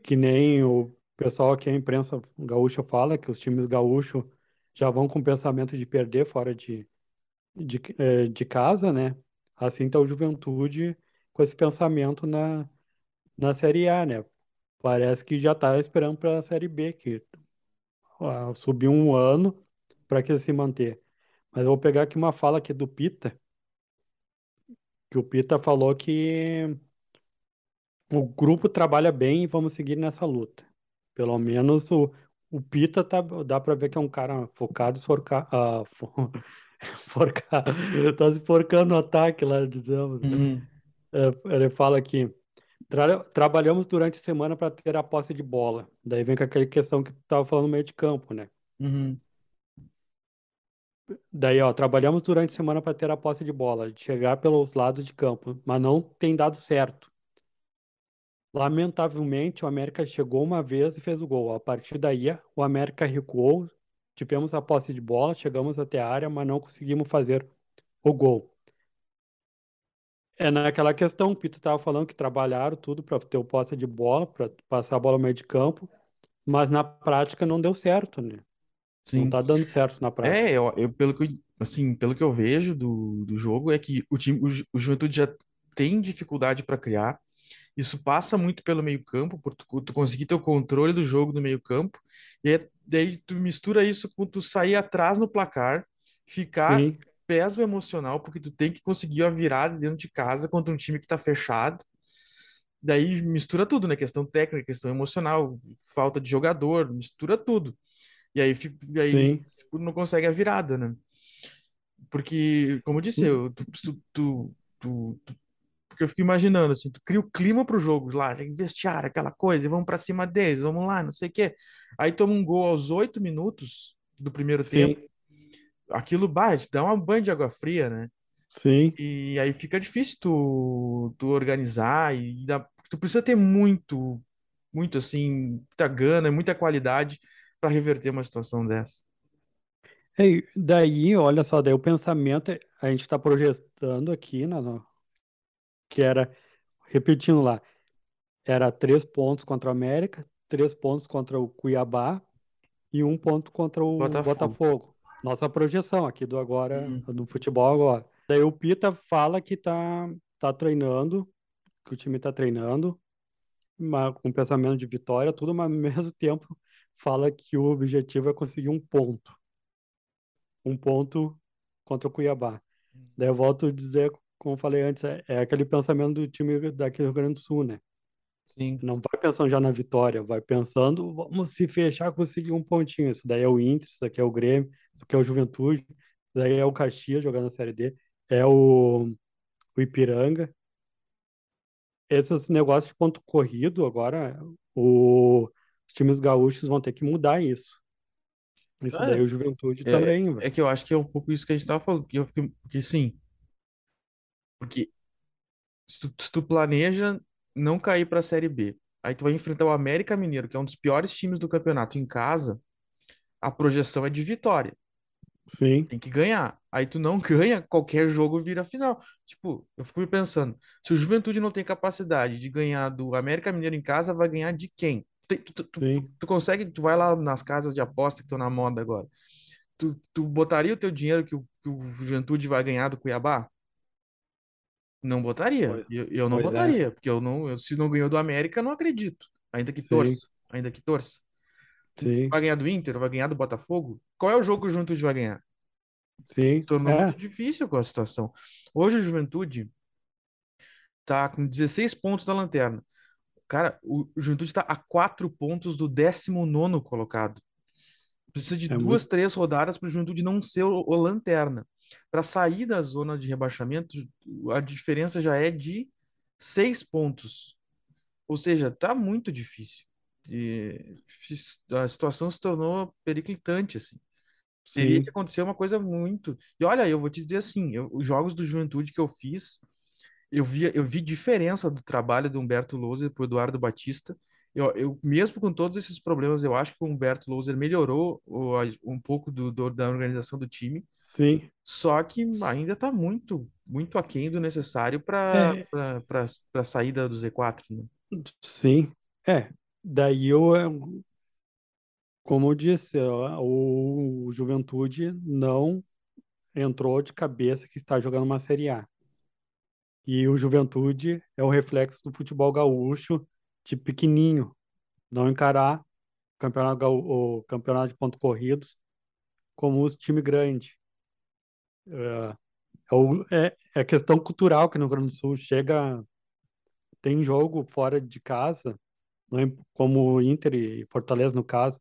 que nem o pessoal aqui, a imprensa gaúcha fala, que os times gaúchos já vão com o pensamento de perder fora de, de, eh, de casa, né? Assim tá o Juventude com esse pensamento na, na Série A, né? Parece que já tá esperando para a Série B, que ah, subiu um ano para que se manter. Mas eu vou pegar aqui uma fala aqui do Pita, que o Pita falou que o grupo trabalha bem e vamos seguir nessa luta. Pelo menos o, o Pita tá, dá para ver que é um cara focado, esforca, ah, fo- forcar, tá se forcando no ataque lá, dizemos. né? Uhum. É, ele fala aqui, "Tra- trabalhamos durante a semana para ter a posse de bola. Daí vem com aquela questão que tu tava falando no meio de campo, né? Uhum. Daí, ó, trabalhamos durante a semana para ter a posse de bola, de chegar pelos lados de campo, mas não tem dado certo. Lamentavelmente, o América chegou uma vez e fez o gol. A partir daí, o América recuou, tivemos a posse de bola, chegamos até a área, mas não conseguimos fazer o gol. É naquela questão, o Pito estava falando que trabalharam tudo para ter o posse de bola, para passar a bola no meio de campo, mas na prática não deu certo, né? Não Sim. tá dando certo na prática. É, eu, eu- pelo que eu, assim, pelo que eu vejo do, do jogo é que o time, o, o Juventude já tem dificuldade para criar. Isso passa muito pelo meio-campo, por tu, tu conseguir ter o controle do jogo no meio-campo. E aí, daí tu mistura isso com tu sair atrás no placar, ficar Sim, pesa o emocional, porque tu tem que conseguir a virada dentro de casa contra um time que tá fechado. Daí mistura tudo, né? Questão técnica, questão emocional, falta de jogador, mistura tudo. E aí, e aí tu não consegue a virada, né? Porque, como eu disse, eu, tu, tu, tu, porque eu fico imaginando, assim, tu cria o clima pro jogo lá, já vestiário, aquela coisa, e vamos pra cima deles, vamos lá, não sei o quê. Aí toma um gol aos oito minutos do primeiro tempo, Sim, aquilo bate, dá uma banho de água fria, né? sim. E aí fica difícil tu, tu organizar e dá, tu precisa ter muito, muito assim, muita gana, muita qualidade para reverter uma situação dessa. E daí, olha só, daí o pensamento, a gente está projetando aqui, né, no- que era, repetindo lá, era três pontos contra o América, três pontos contra o Cuiabá e um ponto contra o Botafogo. Botafogo. Nossa projeção aqui do agora, Uhum. do futebol agora. Daí o Pita fala que tá, tá treinando, que o time tá treinando, mas com pensamento de vitória, tudo, mas ao mesmo tempo fala que o objetivo é conseguir um ponto. Um ponto contra o Cuiabá. Daí eu volto a dizer, como falei antes, é, é aquele pensamento do time daqui do Rio Grande do Sul, né? Sim. Não vai pensando já na vitória, vai pensando, vamos se fechar, conseguir um pontinho. Isso daí é o Inter, isso daqui é o Grêmio, isso aqui é o Juventude, isso daí é o Caxias jogando na Série D, é o, o Ipiranga. Esses negócios de ponto corrido agora, o, os times gaúchos vão ter que mudar isso. Isso daí o Juventude É, também, é que eu acho que é um pouco isso que a gente tava falando, que eu fiquei, porque sim, porque se tu, se tu planeja não cair para a Série B, aí tu vai enfrentar o América Mineiro, que é um dos piores times do campeonato em casa, a projeção é de vitória. Sim, Tem que ganhar. Aí tu não ganha, qualquer jogo vira final. Tipo, eu fico me pensando, se o Juventude não tem capacidade de ganhar do América Mineiro em casa, vai ganhar de quem? Tu, tu, tu, tu- consegue, tu vai lá nas casas de aposta que estão na moda agora. Tu, tu botaria o teu dinheiro que o, que o Juventude vai ganhar do Cuiabá? Não botaria. Pois, Eu, eu não é. botaria, porque eu não, eu, se não ganhou do América, eu não acredito. Ainda que Sim, torça, ainda que torça. sim, Vai ganhar do Inter, vai ganhar do Botafogo? Qual é o jogo que o Juventude vai ganhar? Se sim. tornou É, muito difícil com a situação. Hoje o Juventude tá com 16 pontos na lanterna. Cara, o Juventude está a 4 pontos do 19º colocado. Precisa de é duas, muito. três rodadas para o Juventude não ser o, o lanterna. Para sair da zona de rebaixamento, a diferença já é de seis pontos. Ou seja, tá muito difícil. E a situação se tornou periclitante, assim. Teria que Sim, acontecer uma coisa muito. E olha, eu vou te dizer assim, eu- os jogos do Juventude que eu fiz, eu vi, eu vi diferença do trabalho do Humberto Louser para o Eduardo Batista. Eu, eu, mesmo com todos esses problemas, eu acho que o Humberto Louser melhorou o- um pouco do, do- da organização do time, sim. só que ainda está muito, muito aquém do necessário para É, para a saída do Z4, né? sim. É. Daí eu, é, como eu disse, o Juventude não entrou de cabeça que está jogando uma Série A. E o Juventude é o reflexo do futebol gaúcho de pequenininho, não encarar o campeonato, o campeonato de pontos corridos como um time grande. É, é, é, é questão cultural que no Rio Grande do Sul chega, tem jogo fora de casa, é como o Inter e Fortaleza no caso.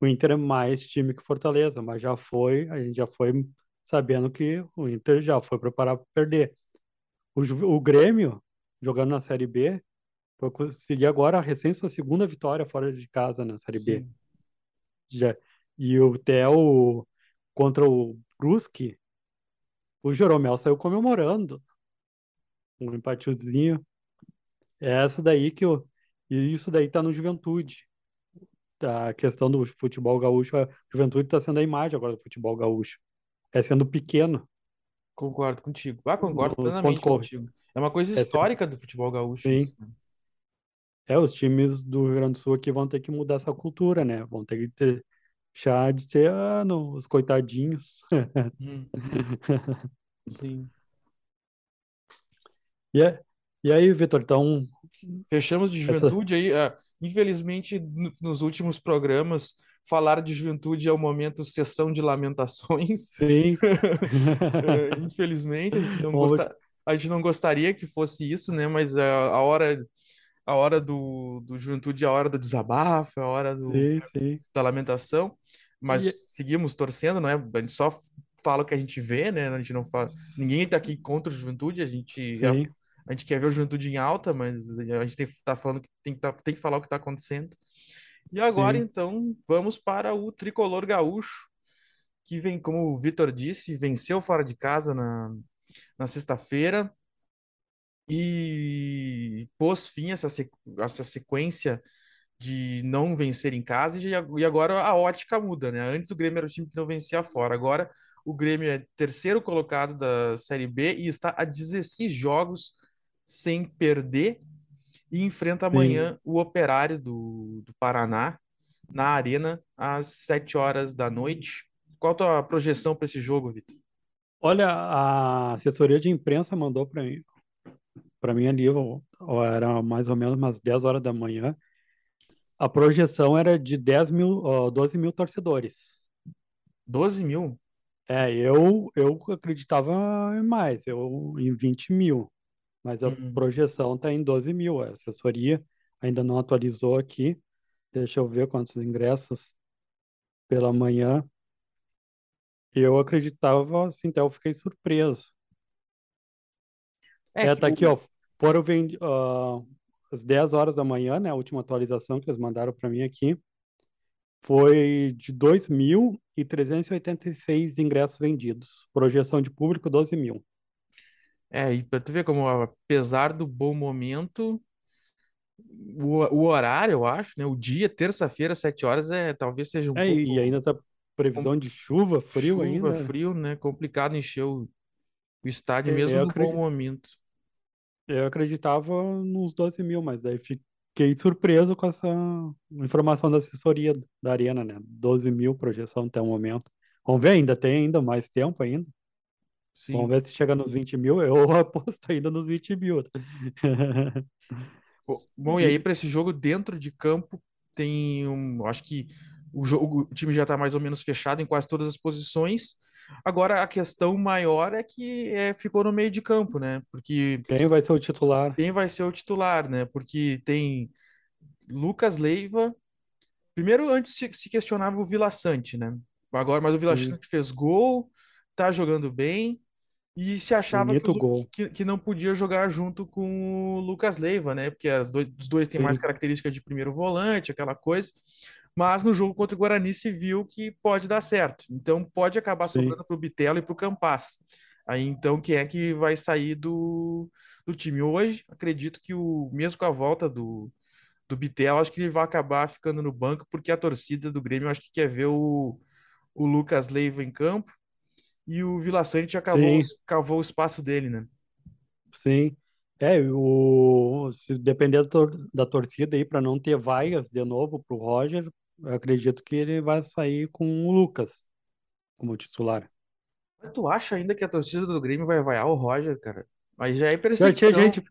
O Inter é mais time que Fortaleza, mas já foi, a gente já foi sabendo que o Inter já foi preparado para perder. O, o Grêmio, jogando na Série B, foi conseguir agora recém sua segunda vitória fora de casa na Série B. Sim, Já, e o Theo contra o Brusque, o Jeromel saiu comemorando um empatezinho. É essa daí que eu. E isso daí tá no Juventude. A questão do futebol gaúcho, a Juventude está sendo a imagem agora do futebol gaúcho. É sendo pequeno concordo contigo. Ah, concordo pontos plenamente contigo. É uma coisa É, histórica do futebol gaúcho sim. isso. né? É, os times do Rio Grande do Sul aqui vão ter que mudar essa cultura, né? Vão ter que deixar de ser ah, não, os coitadinhos. Hum, sim. E, é- e aí, Vitor, então, Fechamos de essa. juventude aí. ah, infelizmente, no- nos últimos programas, falar de juventude é o momento sessão de lamentações. Sim. Eh, infelizmente, a gente não gosta, a gente não gostaria que fosse isso, né? Mas a, a hora, a hora do, do juventude é a hora do desabafo, é a hora do, Sim, sim. da lamentação. E, Mas seguimos torcendo, né? A gente só fala o que a gente vê, né? A gente não fala. Ninguém tá aqui contra o juventude, a gente sim, a gente quer ver o Juventude em alta, mas a gente tem, tá falando que tem, que tá- tem que falar o que está acontecendo. E agora, sim. então, vamos para o tricolor gaúcho, que vem, como o Vitor disse, venceu fora de casa na, na sexta-feira e pôs fim a essa, essa sequência de não vencer em casa e, e agora a ótica muda, né? Antes o Grêmio era o time que não vencia fora, agora o Grêmio é terceiro colocado da Série B e está a 16 jogos sem perder e enfrenta sim. amanhã o Operário do, do Paraná na Arena às 7 horas da noite. Qual a tua projeção para esse jogo, Vitor? Olha, a assessoria de imprensa mandou para mim, para mim ali, ó, ó, era mais ou menos umas 10 horas da manhã. A projeção era de 10 mil, ó, 12 mil torcedores. 12 mil? É, eu, eu acreditava em mais, eu em 20 mil, mas a Hum. projeção está em 12 mil. A assessoria ainda não atualizou aqui. Deixa eu ver quantos ingressos pela manhã. Eu acreditava, assim, até eu fiquei surpreso. É É, tá aqui, ó. Foram vendi- ah, às 10 horas da manhã, né? A última atualização que eles mandaram para mim aqui. Foi de 2.386 ingressos vendidos. Projeção de público, 12 mil. É, e para tu ver como, apesar do bom momento, o, o horário, eu acho, né? O dia, terça-feira, 7 horas, é, talvez seja um É, e e pouco. ainda tá previsão de chuva, frio chuva, ainda. frio, né? Complicado encher o, o estádio É, mesmo no bom momento. Eu acreditava nos 12 mil, mas daí fiquei surpreso com essa informação da assessoria da Arena, né? 12 mil projeção até o momento. Vamos ver, ainda tem ainda mais tempo ainda. Vamos Sim. ver se chega nos 20 mil. Eu aposto ainda nos 20 mil. Bo- Bom, e aí para esse jogo dentro de campo tem um, acho que o jogo, o time já está mais ou menos fechado em quase todas as posições. Agora a questão maior é que é, ficou no meio de campo, né? Porque Quem vai ser o titular? quem vai ser o titular, né? Porque tem Lucas Leiva. Primeiro, antes se, se questionava o Vila Sante, né? Agora, mas o Vila Sante fez gol, tá jogando bem. E se achava que, o que, que não podia jogar junto com o Lucas Leiva, né? Porque os dois, os dois têm mais características de primeiro volante, aquela coisa. Mas no jogo contra o Guarani se viu que pode dar certo. Então pode acabar sim. sobrando para o Bitelo e para o Campas. Aí então quem é que vai sair do, do time? Hoje, acredito que o mesmo com a volta do, do Bitelo, acho que ele vai acabar ficando no banco, porque a torcida do Grêmio acho que quer ver o, o Lucas Leiva em campo e o Vila Sante já cavou, o espaço dele, né? sim. É, o, se depender da, tor- da torcida aí para não ter vaias de novo pro Roger, eu acredito que ele vai sair com o Lucas como titular. Mas tu acha ainda que a torcida do Grêmio vai vaiar o Roger, cara? Mas já é Já tinha gente,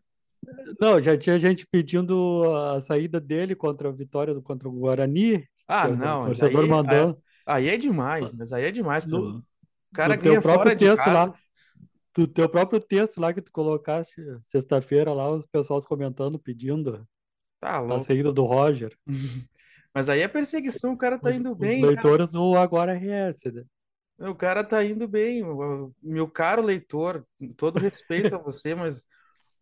não, já tinha gente pedindo a saída dele contra a vitória do contra o Guarani, Ah, o não, mas torcedor aí, aí, mandando aí é demais, mas aí é demais, no, O cara teu ganha próprio fora de texto lá, casa. do teu próprio texto lá que tu colocaste sexta-feira lá, os pessoal comentando, pedindo Tá a louco. saída do Roger. Mas aí é perseguição, o cara tá Os, indo os bem, cara. leitores do Agora RS, né? O cara tá indo bem. Meu caro leitor, todo respeito a você, mas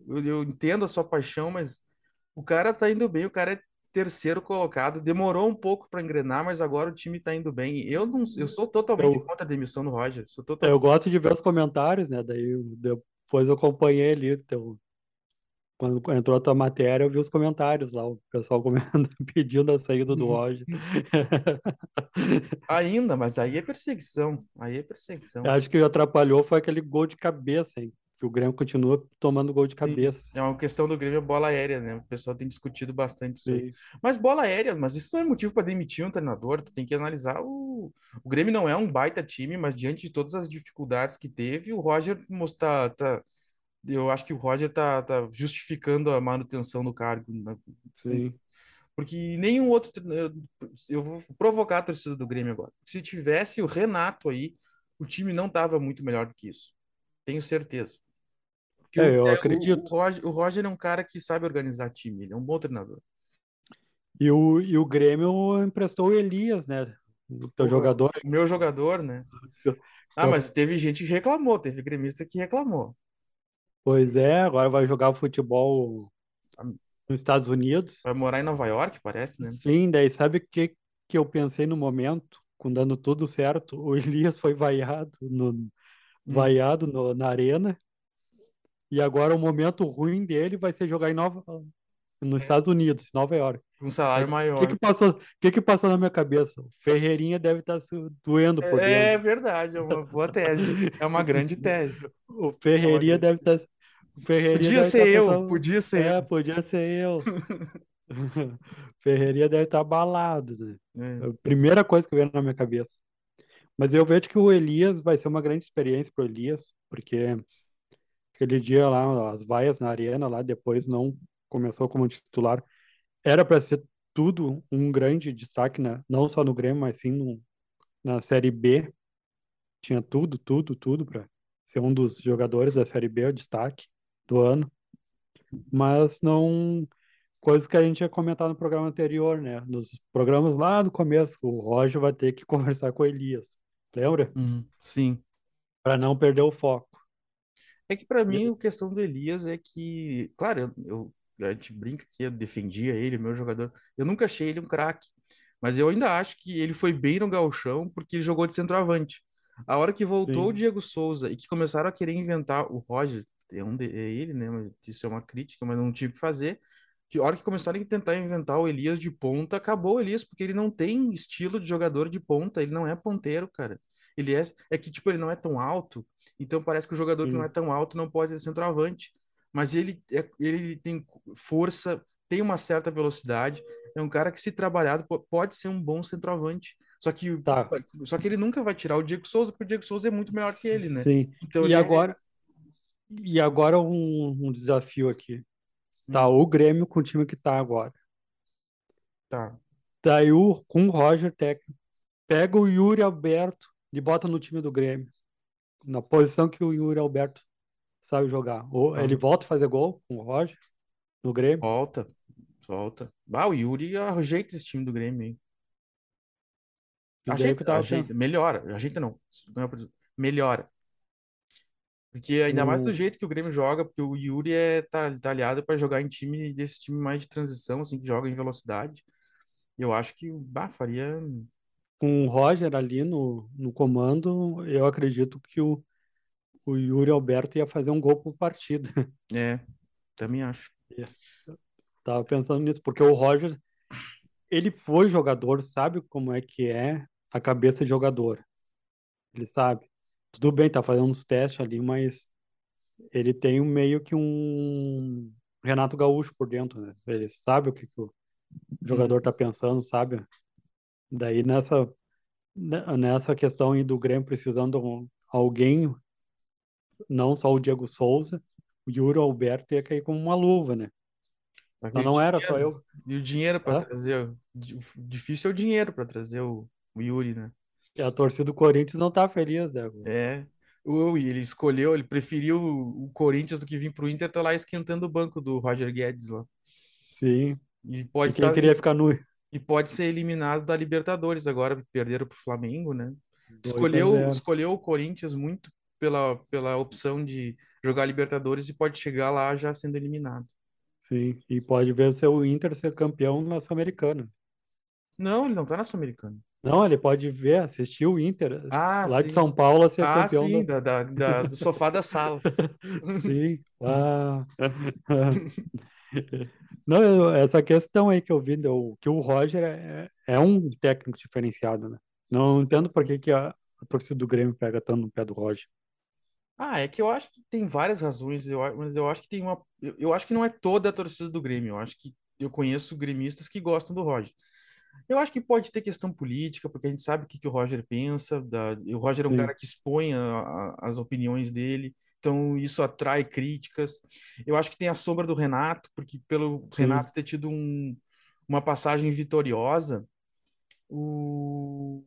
eu, eu entendo a sua paixão, mas o cara tá indo bem, o cara é terceiro colocado. Demorou um pouco para engrenar, mas agora o time tá indo bem. Eu não, eu sou totalmente Eu, contra a demissão do Roger. Sou eu totalmente. gosto de ver os comentários, né? Daí eu- depois eu acompanhei ali, teu, quando entrou a tua matéria, eu vi os comentários lá, o pessoal comentando, pedindo a saída do Roger. Ainda, mas aí é perseguição. Aí é Eu perseguição. acho que atrapalhou foi aquele gol de cabeça, hein? Que o Grêmio continua tomando gol de Sim, cabeça. é uma questão do Grêmio é bola aérea, né? O pessoal tem discutido bastante isso aí. Sim, Mas bola aérea, mas isso não é motivo para demitir um treinador. Tu tem que analisar o. O Grêmio não é um baita time, mas diante de todas as dificuldades que teve, o Roger mostra, tá, eu acho que o Roger tá, tá justificando a manutenção do cargo, né? sim. Porque nenhum outro. Eu vou provocar a torcida do Grêmio agora. Se tivesse o Renato aí, o time não tava muito melhor do que isso. Tenho certeza. Porque É, o, eu é, o, o acredito. Roger, o Roger é um cara que sabe organizar time, ele é um bom treinador. E o, e o Grêmio emprestou o Elias, né? O teu O, jogador. o meu jogador, né? Ah, mas teve gente que reclamou, teve gremista que reclamou. Pois é, agora vai jogar futebol nos Estados Unidos. Vai morar em Nova York, parece, né? Sim, daí sabe o que, que eu pensei no momento, com dando tudo certo? O Elias foi vaiado, no, Hum. vaiado no- na arena, e agora o momento ruim dele vai ser jogar em Nova, nos Estados Unidos, Nova York. Com um salário o que maior. que passou, o que que passou na minha cabeça? O Ferreirinha deve estar se doendo por É, é dentro. verdade, é uma boa tese. É uma grande tese. O É Ferreirinha grande... deve estar, o Ferreirinha Podia deve estar ser eu, pensando, podia ser é, eu. podia ser eu. Ferreirinha deve estar abalado, né? É. É primeira coisa que veio na minha cabeça. Mas eu vejo que o Elias vai ser uma grande experiência para o Elias, porque aquele dia lá, as vaias na arena lá, depois não começou como titular. Era para ser tudo um grande destaque, né? Não só no Grêmio, mas sim no- na Série B. Tinha tudo, tudo, tudo para ser um dos jogadores da Série B, o destaque do ano. Mas não. Coisas que a gente ia comentar no programa anterior, né? Nos programas lá do começo, o Roger vai ter que conversar com o Elias. Lembra? Uhum, sim. Para não perder o foco. É que pra mim a questão do Elias é que, claro, eu, a gente brinca que eu defendia ele, meu jogador. Eu nunca achei ele um craque, mas eu ainda acho que ele foi bem no gauchão porque ele jogou de centroavante. A hora que voltou o Sim, Diego Souza e que começaram a querer inventar o Roger, é, um de, é ele, né? mas Isso é uma crítica, mas não o que fazer. que a hora que começaram a tentar inventar o Elias de ponta, acabou o Elias, porque ele não tem estilo de jogador de ponta, ele não é ponteiro, cara. Ele é, é que, tipo, ele não é tão alto, então parece que o jogador que não é tão alto não pode ser centroavante. Mas ele, é, ele tem força, tem uma certa velocidade, é um cara que, se trabalhado, pode ser um bom centroavante. Só que, Tá. só que ele nunca vai tirar o Diego Souza, porque o Diego Souza é muito melhor que ele, né? Sim. Então E é- agora, e agora um, um desafio aqui. Tá, Hum. o Grêmio com o time que tá agora. Tá. Daí o, com o Roger técnico, pega o Yuri Alberto e bota no time do Grêmio. Na posição que o Yuri Alberto sabe jogar. Ou Ah. ele volta a fazer gol com o Roger no Grêmio. Volta, volta. Ah, o Yuri ajeita esse time do Grêmio daí Ajeita, tava ajeita, melhora. Ajeita não. É Melhora. Porque ainda mais do jeito que o Grêmio joga, porque o Yuri é tá, tá aliado para jogar em time desse time mais de transição, assim, que joga em velocidade. Eu acho que bah, faria. Com o Roger ali no, no comando, eu acredito que o, o Yuri Alberto ia fazer um gol por partida. É, também acho. Tava pensando nisso, porque o Roger, ele foi jogador, sabe como é que é a cabeça de jogador. Ele sabe. Tudo bem, tá fazendo uns testes ali, mas ele tem meio que um Renato Gaúcho por dentro, né? Ele sabe o que, que o jogador tá pensando, sabe? Daí nessa ne- nessa questão aí do Grêmio precisando de alguém, não só o Diego Souza, o Yuri Alberto ia cair como uma luva, né? Então não era só dinheiro- eu. E o dinheiro para Hã? trazer. Difícil é o dinheiro para trazer o, o Yuri, né? E a torcida do Corinthians não tá feliz, né? É. O, ele escolheu, ele preferiu o, Corinthians do que vir pro Inter, tá lá esquentando o banco do Roger Guedes lá. Sim. E E pode quem tá- queria ficar no e pode ser eliminado da Libertadores agora, perderam pro Flamengo, né? 2 a Escolheu, 0. escolheu o Corinthians muito pela, pela opção de jogar Libertadores e pode chegar lá já sendo eliminado. Sim, e pode ver o seu Inter ser campeão na Sul-Americana. Não, ele não tá na Sul-Americana. Não, ele pode ver, assistir o Inter Ah, lá de sim. São Paulo ser Ah, campeão sim, da, da- do sofá da sala. Sim. Ah. Não, eu- essa questão aí que eu vi, do- que o Roger é, é um técnico diferenciado, né? Não entendo por que, que a, a torcida do Grêmio pega tanto no pé do Roger. Ah, é que eu acho que tem várias razões, eu, mas eu acho que tem uma. Eu, eu acho que não é toda a torcida do Grêmio. Eu acho que eu conheço gremistas que gostam do Roger. Eu acho que pode ter questão política, porque a gente sabe o que, que o Roger pensa. Da, o Roger é um Sim. cara que expõe a- a- as opiniões dele, então isso atrai críticas. Eu acho que tem a sombra do Renato, porque pelo Sim. Renato ter tido um- uma passagem vitoriosa, o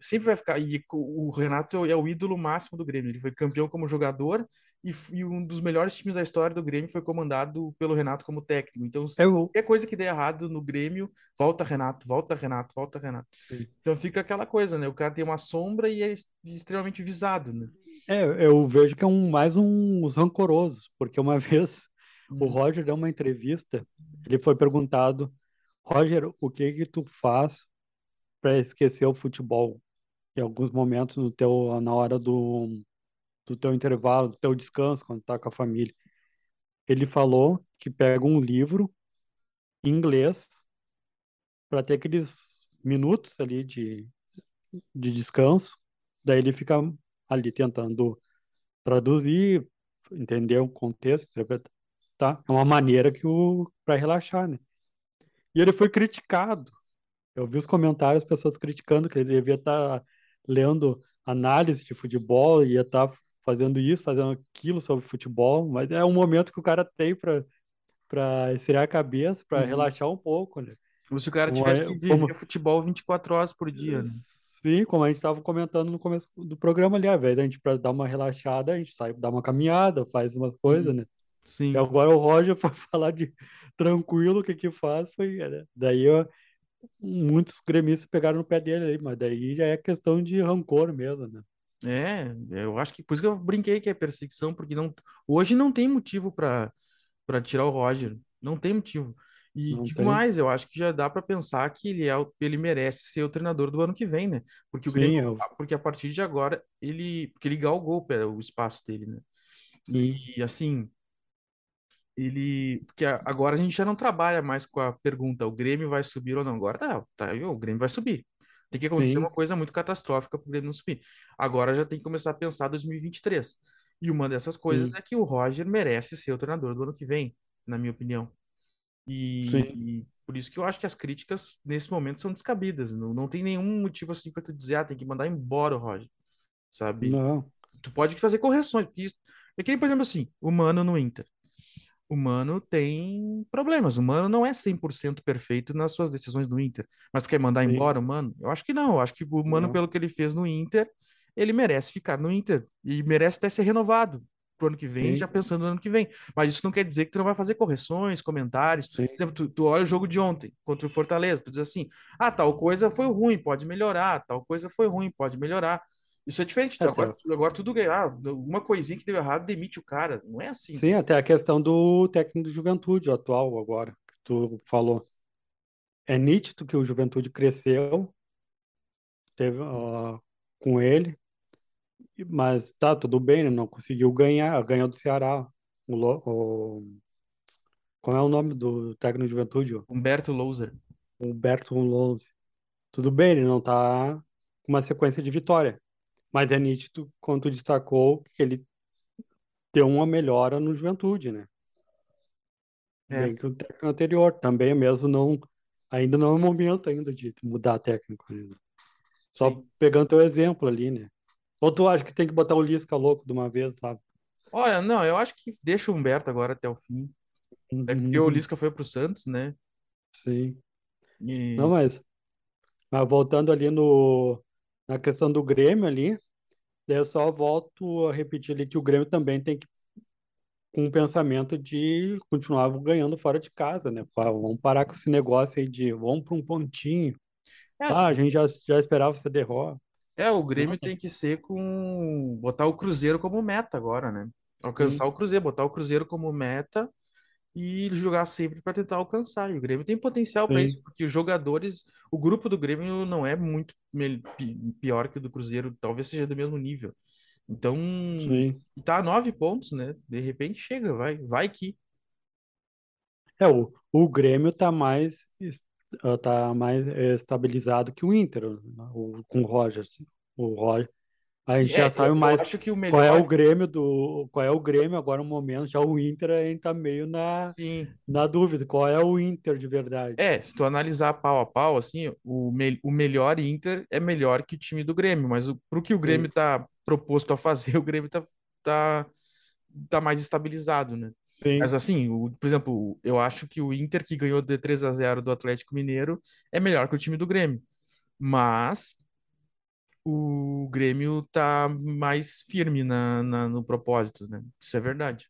sempre vai ficar. E o Renato é o ídolo máximo do Grêmio. Ele foi campeão como jogador e, e um dos melhores times da história do Grêmio foi comandado pelo Renato como técnico. Então, se Eu, qualquer coisa que der errado no Grêmio, volta Renato, volta Renato, volta Renato. Sim. Então fica aquela coisa, né? O cara tem uma sombra e é ex- extremamente visado, né? É, eu vejo que é um, mais um uns rancorosos, porque uma vez o Uhum. Roger deu uma entrevista, ele foi perguntado, Roger, o que que tu faz para esquecer o futebol em alguns momentos no teu, na hora do, do teu intervalo, do teu descanso, quando tá com a família? Ele falou que pega um livro em inglês para ter aqueles minutos ali de, de descanso, daí ele fica ali tentando traduzir, entender o contexto, tá? É uma maneira que o para relaxar, né? E ele foi criticado. Eu vi os comentários, pessoas criticando que ele devia estar lendo análise de futebol, ia estar fazendo isso, fazendo aquilo sobre futebol, mas é um momento que o cara tem para para esfriar a cabeça, para Uhum. relaxar um pouco, né? Como se o cara tivesse é- que viver como- futebol 24 horas por dia, né? Sim, como a gente estava comentando no começo do programa ali, ao invés da gente para dar uma relaxada, a gente sai dar uma caminhada, faz umas coisas, né? Sim. E agora o Roger foi falar de tranquilo, o que que faz foi, né? daí ó, muitos gremistas pegaram no pé dele aí, mas daí já é questão de rancor mesmo, né? É, eu acho que por isso que eu brinquei que é perseguição, porque não, hoje não tem motivo para para tirar o Roger, não tem motivo. E Não digo tem. mais, eu acho que já dá para pensar que ele é ele merece ser o treinador do ano que vem, né? Porque o Sim, Grêmio, eu- porque a partir de agora ele porque ele galgou o espaço dele, né? Sim. E assim, ele. Porque agora a gente já não trabalha mais com a pergunta: o Grêmio vai subir ou não? Agora tá, tá, o Grêmio vai subir. Tem que acontecer Sim, uma coisa muito catastrófica para o Grêmio não subir. Agora já tem que começar a pensar 2023. E uma dessas coisas sim, é que o Roger merece ser o treinador do ano que vem, na minha opinião. E, e por isso que eu acho que as críticas nesse momento são descabidas. Não, não tem nenhum motivo assim para tu dizer, ah, tem que mandar embora o Roger, sabe? Não, Tu pode fazer correções, porque isso... É que, por exemplo, assim, o Mano no Inter. O Mano tem problemas. O Mano não é 100% perfeito nas suas decisões no Inter. Mas tu quer mandar sim, embora o Mano? Eu acho que não. Eu acho que o Mano, não, pelo que ele fez no Inter, ele merece ficar no Inter. E merece até ser renovado pro ano que vem, já sim, pensando no ano que vem. Mas isso não quer dizer que tu não vai fazer correções, comentários. Por sim. exemplo, tu, tu olha o jogo de ontem contra o Fortaleza, tu diz assim: ah, tal coisa foi ruim, pode melhorar, tal coisa foi ruim, pode melhorar. Isso é diferente. Até, Agora, agora tudo ganhar. Ah, uma coisinha que deu errado, demite o cara. Não é assim. sim, até a questão do técnico do Juventude, atual agora, que tu falou. É nítido que o Juventude cresceu, teve, ó, com ele, mas tá, tudo bem, ele não conseguiu ganhar, ganhou do Ceará. O, o, qual é o nome do técnico do Juventude? Humberto Louser. Humberto Lousa. Tudo bem, ele não tá com uma sequência de vitória, mas é nítido, quando tu destacou, que ele deu uma melhora no Juventude, né? É, Bem que o técnico anterior também, mesmo não, ainda não é o momento ainda de mudar técnico. né? Só sim. pegando teu exemplo ali, né? Ou tu acha que tem que botar o Lisca louco de uma vez, sabe? Olha, não, eu acho que deixa o Humberto agora até o fim. É porque o Uhum, Lisca foi pro Santos, né? Sim. Não, E mas, mas voltando ali no, na questão do Grêmio ali, eu só volto a repetir ali que o Grêmio também tem que com o pensamento de continuar ganhando fora de casa, né? Vamos parar com esse negócio aí de vamos para um pontinho. é, Ah, a gente já, já esperava essa derrota. É, o Grêmio tem que ser com botar o Cruzeiro como meta agora, né? Alcançar sim, o Cruzeiro, botar o Cruzeiro como meta e jogar sempre para tentar alcançar. E o Grêmio tem potencial para isso, porque os jogadores, o grupo do Grêmio não é muito pior que o do Cruzeiro, talvez seja do mesmo nível. Então, sim. tá a nove pontos, né? De repente chega, vai, vai que. É, o, o Grêmio tá mais, tá mais eh, estabilizado que o Inter, o, com o Roger. assim. O Roger. A gente já é, eu, sabe mais acho que o qual é o melhor, Grêmio do, qual é o Grêmio agora no momento. Já o Inter a gente tá meio na, sim, na dúvida. Qual é o Inter de verdade? é, se tu analisar pau a pau, assim, o, me, o melhor Inter é melhor que o time do Grêmio, mas o, pro que o Grêmio Sim, tá proposto a fazer, o Grêmio tá, tá, tá mais estabilizado, né? Mas sim. assim, o, por exemplo, eu acho que o Inter que ganhou de 3 a zero do Atlético Mineiro é melhor que o time do Grêmio, mas o Grêmio tá mais firme na, na- no propósito, né? Isso é verdade.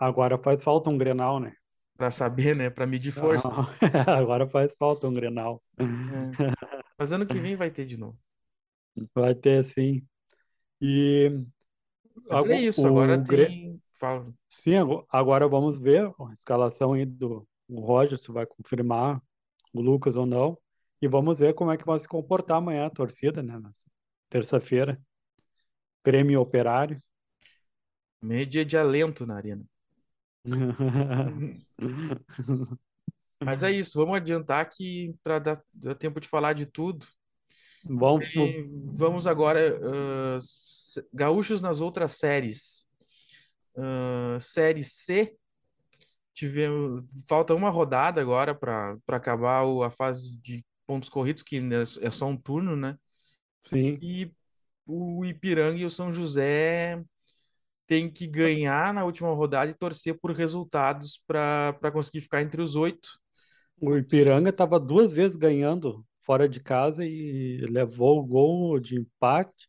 Agora faz falta um Grenal, né? Para saber, né? Para medir forças. Ah, Agora faz falta um Grenal. É. Mas ano que vem vai ter de novo. Vai ter sim. E Mas é isso, agora o, tem. Fala. sim, ago- agora vamos ver a escalação aí do o Roger, se vai confirmar o Lucas ou não. E vamos ver como é que vai se comportar amanhã a torcida, né? Terça-feira. Grêmio Operário. Meio dia de alento na arena. Mas é isso, vamos adiantar que para dar, dar tempo de falar de tudo. Vamos, E vamos agora. s- gaúchos nas outras séries. Ah, série C, tivemos, falta uma rodada agora para acabar o- a fase de pontos corridos, que né, é só um turno, né? sim. E o Ipiranga e o São José têm que ganhar na última rodada e torcer por resultados para para conseguir ficar entre os oito. O Ipiranga estava duas vezes ganhando fora de casa e levou o gol de empate.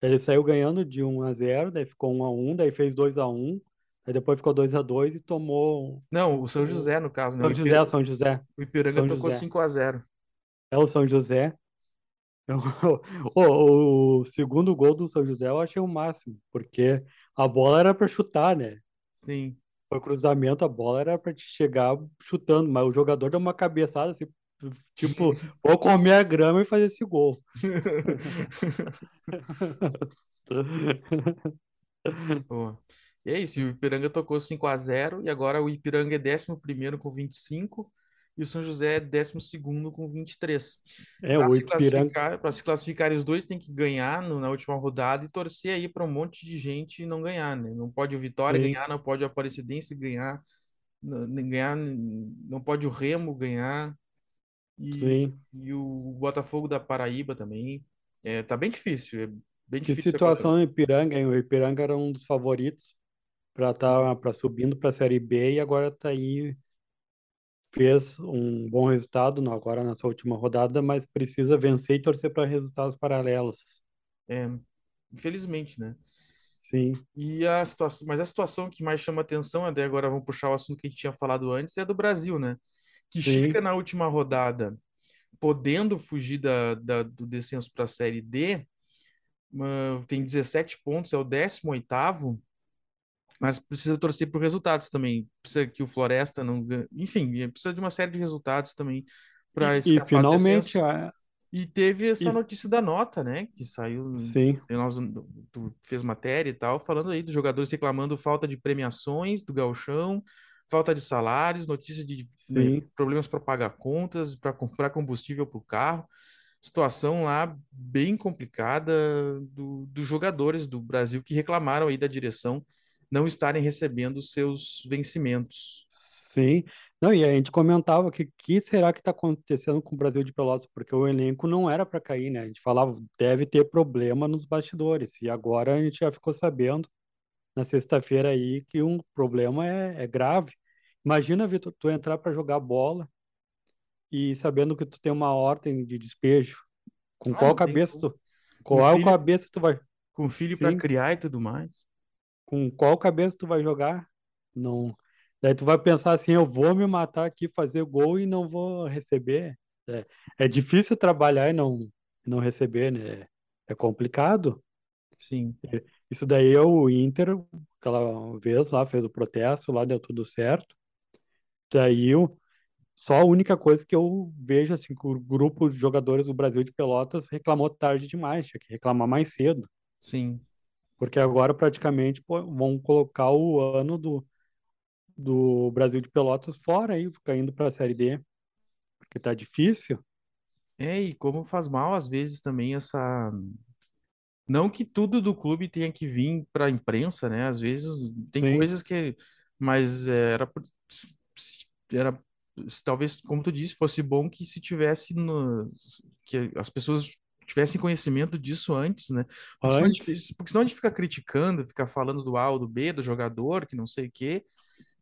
Ele saiu ganhando de um a zero daí ficou um a um daí fez dois a um aí depois ficou dois a dois e tomou Não, o São José, no caso, né? O São José, Ipiranga, São José, o Ipiranga São tocou José. 5 a zero. É o São José. O, o segundo gol do São José eu achei o máximo, porque a bola era para chutar, né? Sim. O cruzamento, a bola era para chegar chutando, mas o jogador deu uma cabeçada assim, tipo, vou comer a grama e fazer esse gol. E é isso, o Ipiranga tocou 5 a 0 e agora o Ipiranga é 11 com 25 e o São José é 12 com 23. É, Para o se Ipiranga. para se classificarem os dois tem que ganhar no- na última rodada e torcer aí para um monte de gente não ganhar, né? Não pode o Vitória Sim, ganhar, não pode o Aparecidense ganhar, não, ganhar, não pode o Remo ganhar e, sim. e o Botafogo da Paraíba também. É, tá bem difícil, é bem Que difícil situação no Ipiranga, hein? O Ipiranga era um dos favoritos para estar para subindo para a Série B e agora está aí, fez um bom resultado agora nessa última rodada, mas precisa vencer e torcer para resultados paralelos. É, infelizmente, né? Sim, E a situação, mas a situação que mais chama atenção, até agora vamos puxar o assunto que a gente tinha falado antes, é do Brasil, né? Que chega sim. na última rodada podendo fugir da, da- do descenso para a Série D, ah, tem 17 pontos, é o 18º, mas precisa torcer por resultados também. Precisa que o Floresta não enfim, precisa de uma série de resultados também para E, e escapar do finalmente, a- E teve essa e, notícia da nota, né? Que saiu, sim, nós, tu fez matéria e tal, falando aí dos jogadores reclamando falta de premiações do gauchão, falta de salários, notícia de né, sim. problemas para pagar contas, para comprar combustível para o carro. Situação lá bem complicada do, dos jogadores do Brasil que reclamaram aí da direção não estarem recebendo seus vencimentos. Sim, não, e a gente comentava que que será que está acontecendo com o Brasil de Pelotas, porque o elenco não era para cair, né? A gente falava, deve ter problema nos bastidores, e agora a gente já ficou sabendo na sexta-feira aí que um problema é, é grave. Imagina, Vitor, tu entrar para jogar bola e sabendo que tu tem uma ordem de despejo, com Ah, qual cabeça como. tu, Com qual filho, cabeça tu vai, com filho para criar e tudo mais. com qual cabeça tu vai jogar? Não. Daí tu vai pensar assim, eu vou me matar aqui, fazer gol e não vou receber. É, é difícil trabalhar e não, não receber, né? É complicado. Sim. Isso daí é o Inter, aquela vez lá, fez o protesto, lá deu tudo certo. Daí eu, só a única coisa que eu vejo assim, que o grupo de jogadores do Brasil de Pelotas reclamou tarde demais, tinha que reclamar mais cedo. Sim. Porque agora praticamente pô, vão colocar o ano do, do Brasil de Pelotas fora aí, caindo para a Série D, porque tá difícil. É, e como faz mal às vezes também essa. Não que tudo do clube tenha que vir para a imprensa, né? Às vezes tem Sim, coisas que. Mas é, era, era. Talvez, como tu disse, fosse bom que se tivesse no, que as pessoas tivessem conhecimento disso antes, né? Porque senão a antes, gente, porque senão a gente fica criticando, fica falando do A ou do B, do jogador, que não sei o quê,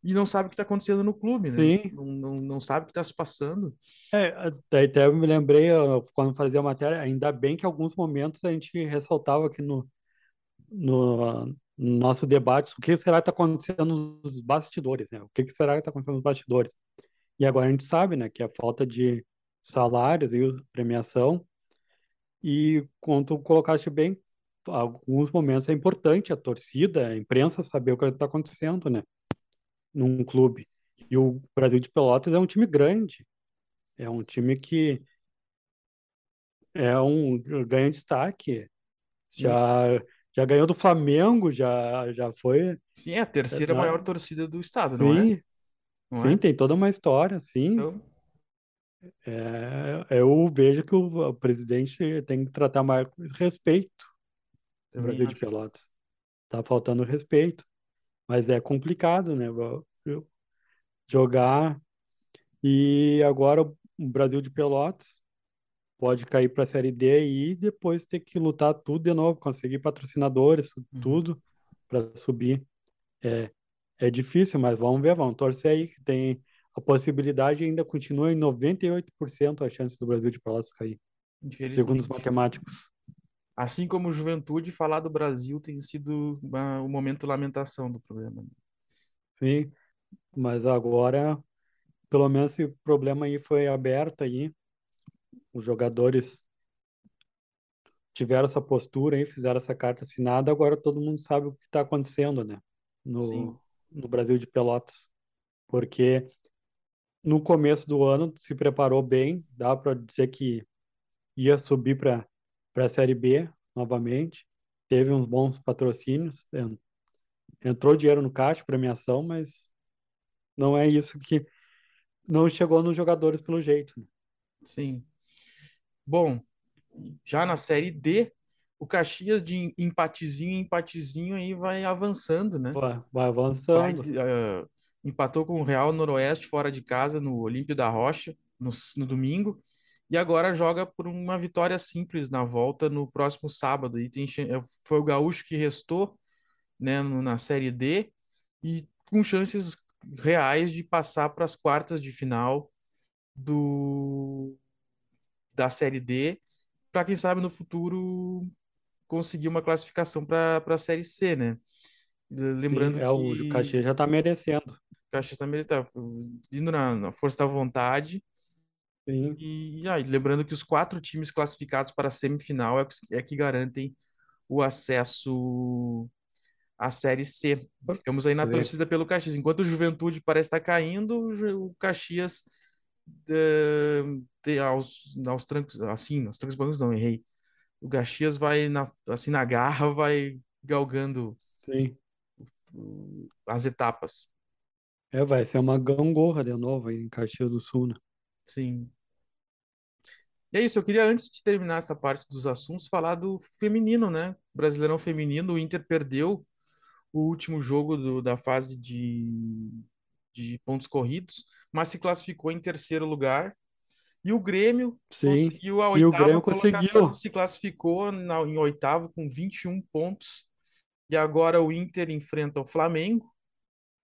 e não sabe o que está acontecendo no clube, né? sim. Não, não, não sabe o que está se passando. É, até eu me lembrei, quando fazia a matéria, ainda bem que alguns momentos a gente ressaltava aqui no, no, no nosso debate o que será que está acontecendo nos bastidores, né? O que que será que está acontecendo nos bastidores? E agora a gente sabe, né, que a falta de salários e premiação, e tu colocaste bem, alguns momentos é importante a torcida, a imprensa saber o que está acontecendo, né, num clube. E o Brasil de Pelotas é um time grande, é um time que é um ganha destaque, Sim, já já ganhou do Flamengo, já já foi, sim, é a terceira já- maior torcida do estado, não é? sim, Não sim, é? tem toda uma história, sim. Então, É, eu vejo que o, o presidente tem que tratar mais com respeito o também Brasil de acho. Pelotas. Tá faltando respeito, mas é complicado, né? Jogar e agora o Brasil de Pelotas pode cair para a Série D e depois ter que lutar tudo de novo, conseguir patrocinadores, Uhum. tudo para subir. É, é difícil, mas vamos ver, vamos torcer aí que tem a possibilidade ainda continua em 98% a chance do Brasil de Pelotas cair, segundo os matemáticos. Assim como Juventude, falar do Brasil tem sido uma- um momento de lamentação do programa. Sim, mas agora, pelo menos esse problema aí foi aberto aí, os jogadores tiveram essa postura aí, fizeram essa carta assinada, agora todo mundo sabe o que está acontecendo, né, Sim, no, no Brasil de Pelotas, porque no começo do ano se preparou bem, dá para dizer que ia subir para para a Série B novamente, teve uns bons patrocínios, entrou dinheiro no caixa, premiação, mas não é isso que não chegou nos jogadores pelo jeito. Né? Sim. Bom, já na Série D, o Caxias de empatezinho em empatezinho aí vai avançando, né? Vai, vai avançando. Vai, uh, empatou com o Real Noroeste fora de casa no Olímpio da Rocha no, no domingo e agora joga por uma vitória simples na volta no próximo sábado. E tem, é, foi o Gaúcho que restou né, na Série D e com chances reais de passar para as quartas de final do da Série D, para quem sabe no futuro conseguir uma classificação para a Série C, né? Lembrando Sim, é, que o Caxias já está merecendo. O Caxias está indo na, na, força da vontade. Sim. E, e aí, lembrando que os quatro times classificados para a semifinal é, é que garantem o acesso à Série C. Ficamos aí na torcida pelo Caxias. Enquanto o Juventude parece estar caindo, o Caxias de, de, aos, aos trancos, assim, aos trancos bancos não, errei. O Caxias vai na, assim na garra, vai galgando Sim. as etapas. É, vai ser uma gangorra de novo aí em Caxias do Sul, né? Sim. E é isso, eu queria, antes de terminar essa parte dos assuntos, falar do feminino, né? Brasileirão feminino, o Inter perdeu o último jogo do, da fase de, de pontos corridos, mas se classificou em terceiro lugar. E o Grêmio Sim. conseguiu a E o oitava conseguiu. se classificou na- em oitavo com 21 pontos. E agora o Inter enfrenta o Flamengo.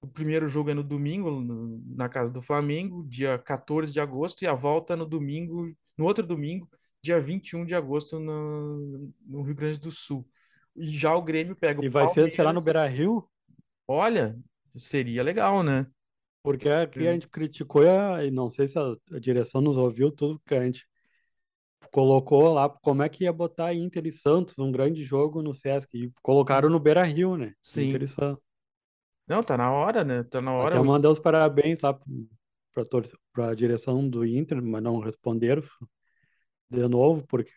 O primeiro jogo é no domingo, no- na casa do Flamengo, dia 14 de agosto, e a volta no domingo, no outro domingo, dia 21 de agosto, no, no Rio Grande do Sul. E já o Grêmio pega E o vai ser, será no Palmeiras. Beira-Rio? Olha, seria legal, né? Porque aqui a gente criticou, e e não sei se a, a direção nos ouviu, tudo que a gente colocou lá, como é que ia botar Inter e Santos, um grande jogo no Sesc, e colocaram no Beira-Rio, né? Sim. Inter e Santos. Não, tá na hora, né? Tá na hora. Até mandei os parabéns lá para a direção do Inter, mas não responderam de novo, porque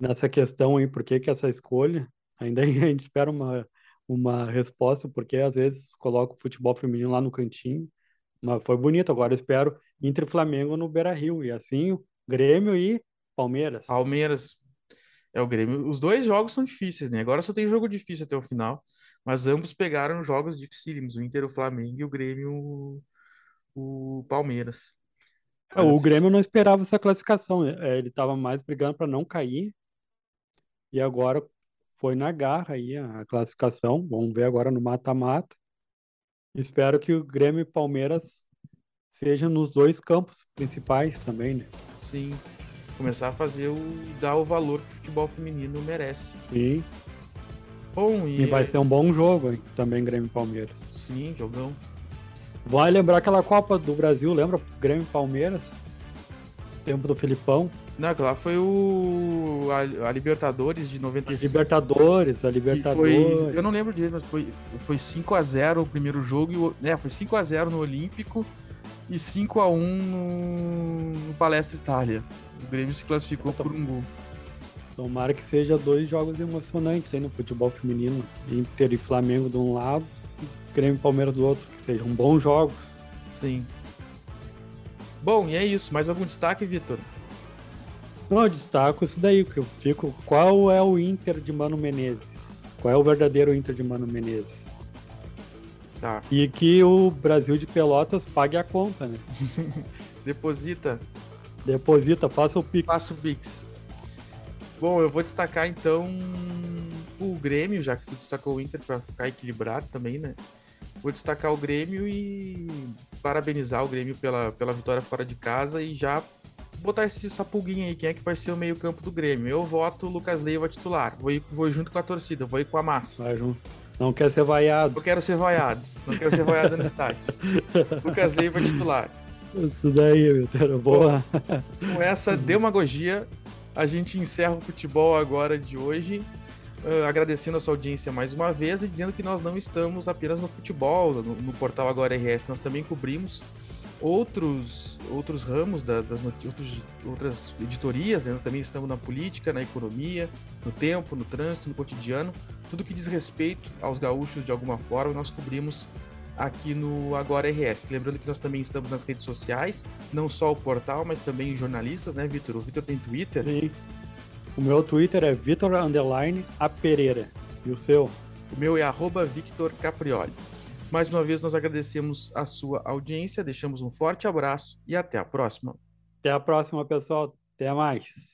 nessa questão aí, por que que essa escolha? Ainda a gente espera uma, uma resposta, porque às vezes coloca o futebol feminino lá no cantinho, mas foi bonito. Agora espero Inter Flamengo no Beira-Rio, e assim Grêmio e Palmeiras. Palmeiras é o Grêmio. Os dois jogos são difíceis, né? Agora só tem jogo difícil até o final, mas ambos pegaram jogos dificílimos, o Inter o Flamengo e o Grêmio o, Palmeiras. É, O Grêmio não esperava essa classificação, é, ele estava mais brigando para não cair, e agora foi na garra aí a classificação. Vamos ver agora no mata-mata. Espero que o Grêmio e Palmeiras sejam nos dois campos principais também, né? Sim, começar a fazer o dar o valor que o futebol feminino merece. Sim. Bom, e, E vai ser um bom jogo, hein? Também Grêmio e Palmeiras. sim, jogão. Vai lembrar aquela Copa do Brasil, lembra? Grêmio Palmeiras? Tempo do Filipão. Não, lá foi o a, a Libertadores de 95. Libertadores, a Libertadores. foi, eu não lembro direito, mas foi, foi 5 a 0 o primeiro jogo, e né, foi 5 a 0 no Olímpico e 5 a 1 no, no Palestra Itália. O Grêmio se classificou por um gol. Tomara que seja dois jogos emocionantes aí no futebol feminino. Inter e Flamengo de um lado, Grêmio e Palmeiras do outro. Que sejam bons jogos. Sim. Bom, e é isso. Mais algum destaque, Vitor? Não, eu destaco isso daí, que eu fico. Qual é o Inter de Mano Menezes? Qual é o verdadeiro Inter de Mano Menezes? Tá. E que o Brasil de Pelotas pague a conta, né? Deposita, Deposita, faça o Pix. passa o Pix. Bom, eu vou destacar então o Grêmio, já que tu destacou o Inter para ficar equilibrado também, né? Vou destacar o Grêmio e parabenizar o Grêmio pela, pela vitória fora de casa e já botar esse, essa pulguinha aí, quem é que vai ser o meio-campo do Grêmio? Eu voto o Lucas Leiva titular. Vou ir, vou ir junto com a torcida, vou ir com a massa. Vai junto. Não quer ser vaiado. Eu quero ser vaiado, não quero ser vaiado no estádio. Lucas Leiva titular. Isso daí, Vitor. Boa. Com essa demagogia, a gente encerra o futebol agora de hoje, ah, agradecendo a sua audiência mais uma vez e dizendo que nós não estamos apenas no futebol, no, no portal Agora RS, nós também cobrimos outros, outros ramos da, das outros, outras editorias, né? também estamos na política, na economia, no tempo, no trânsito, no cotidiano, tudo que diz respeito aos gaúchos de alguma forma, nós cobrimos aqui no Agora RS. Lembrando que nós também estamos nas redes sociais, não só o portal, mas também jornalistas, né, Vitor? O Vitor tem Twitter? Sim. O meu Twitter é Vitor A Pereira. E o seu? O meu é arroba Victor Caprioli. Mais uma vez, nós agradecemos a sua audiência, deixamos um forte abraço e até a próxima. Até a próxima, pessoal. Até mais.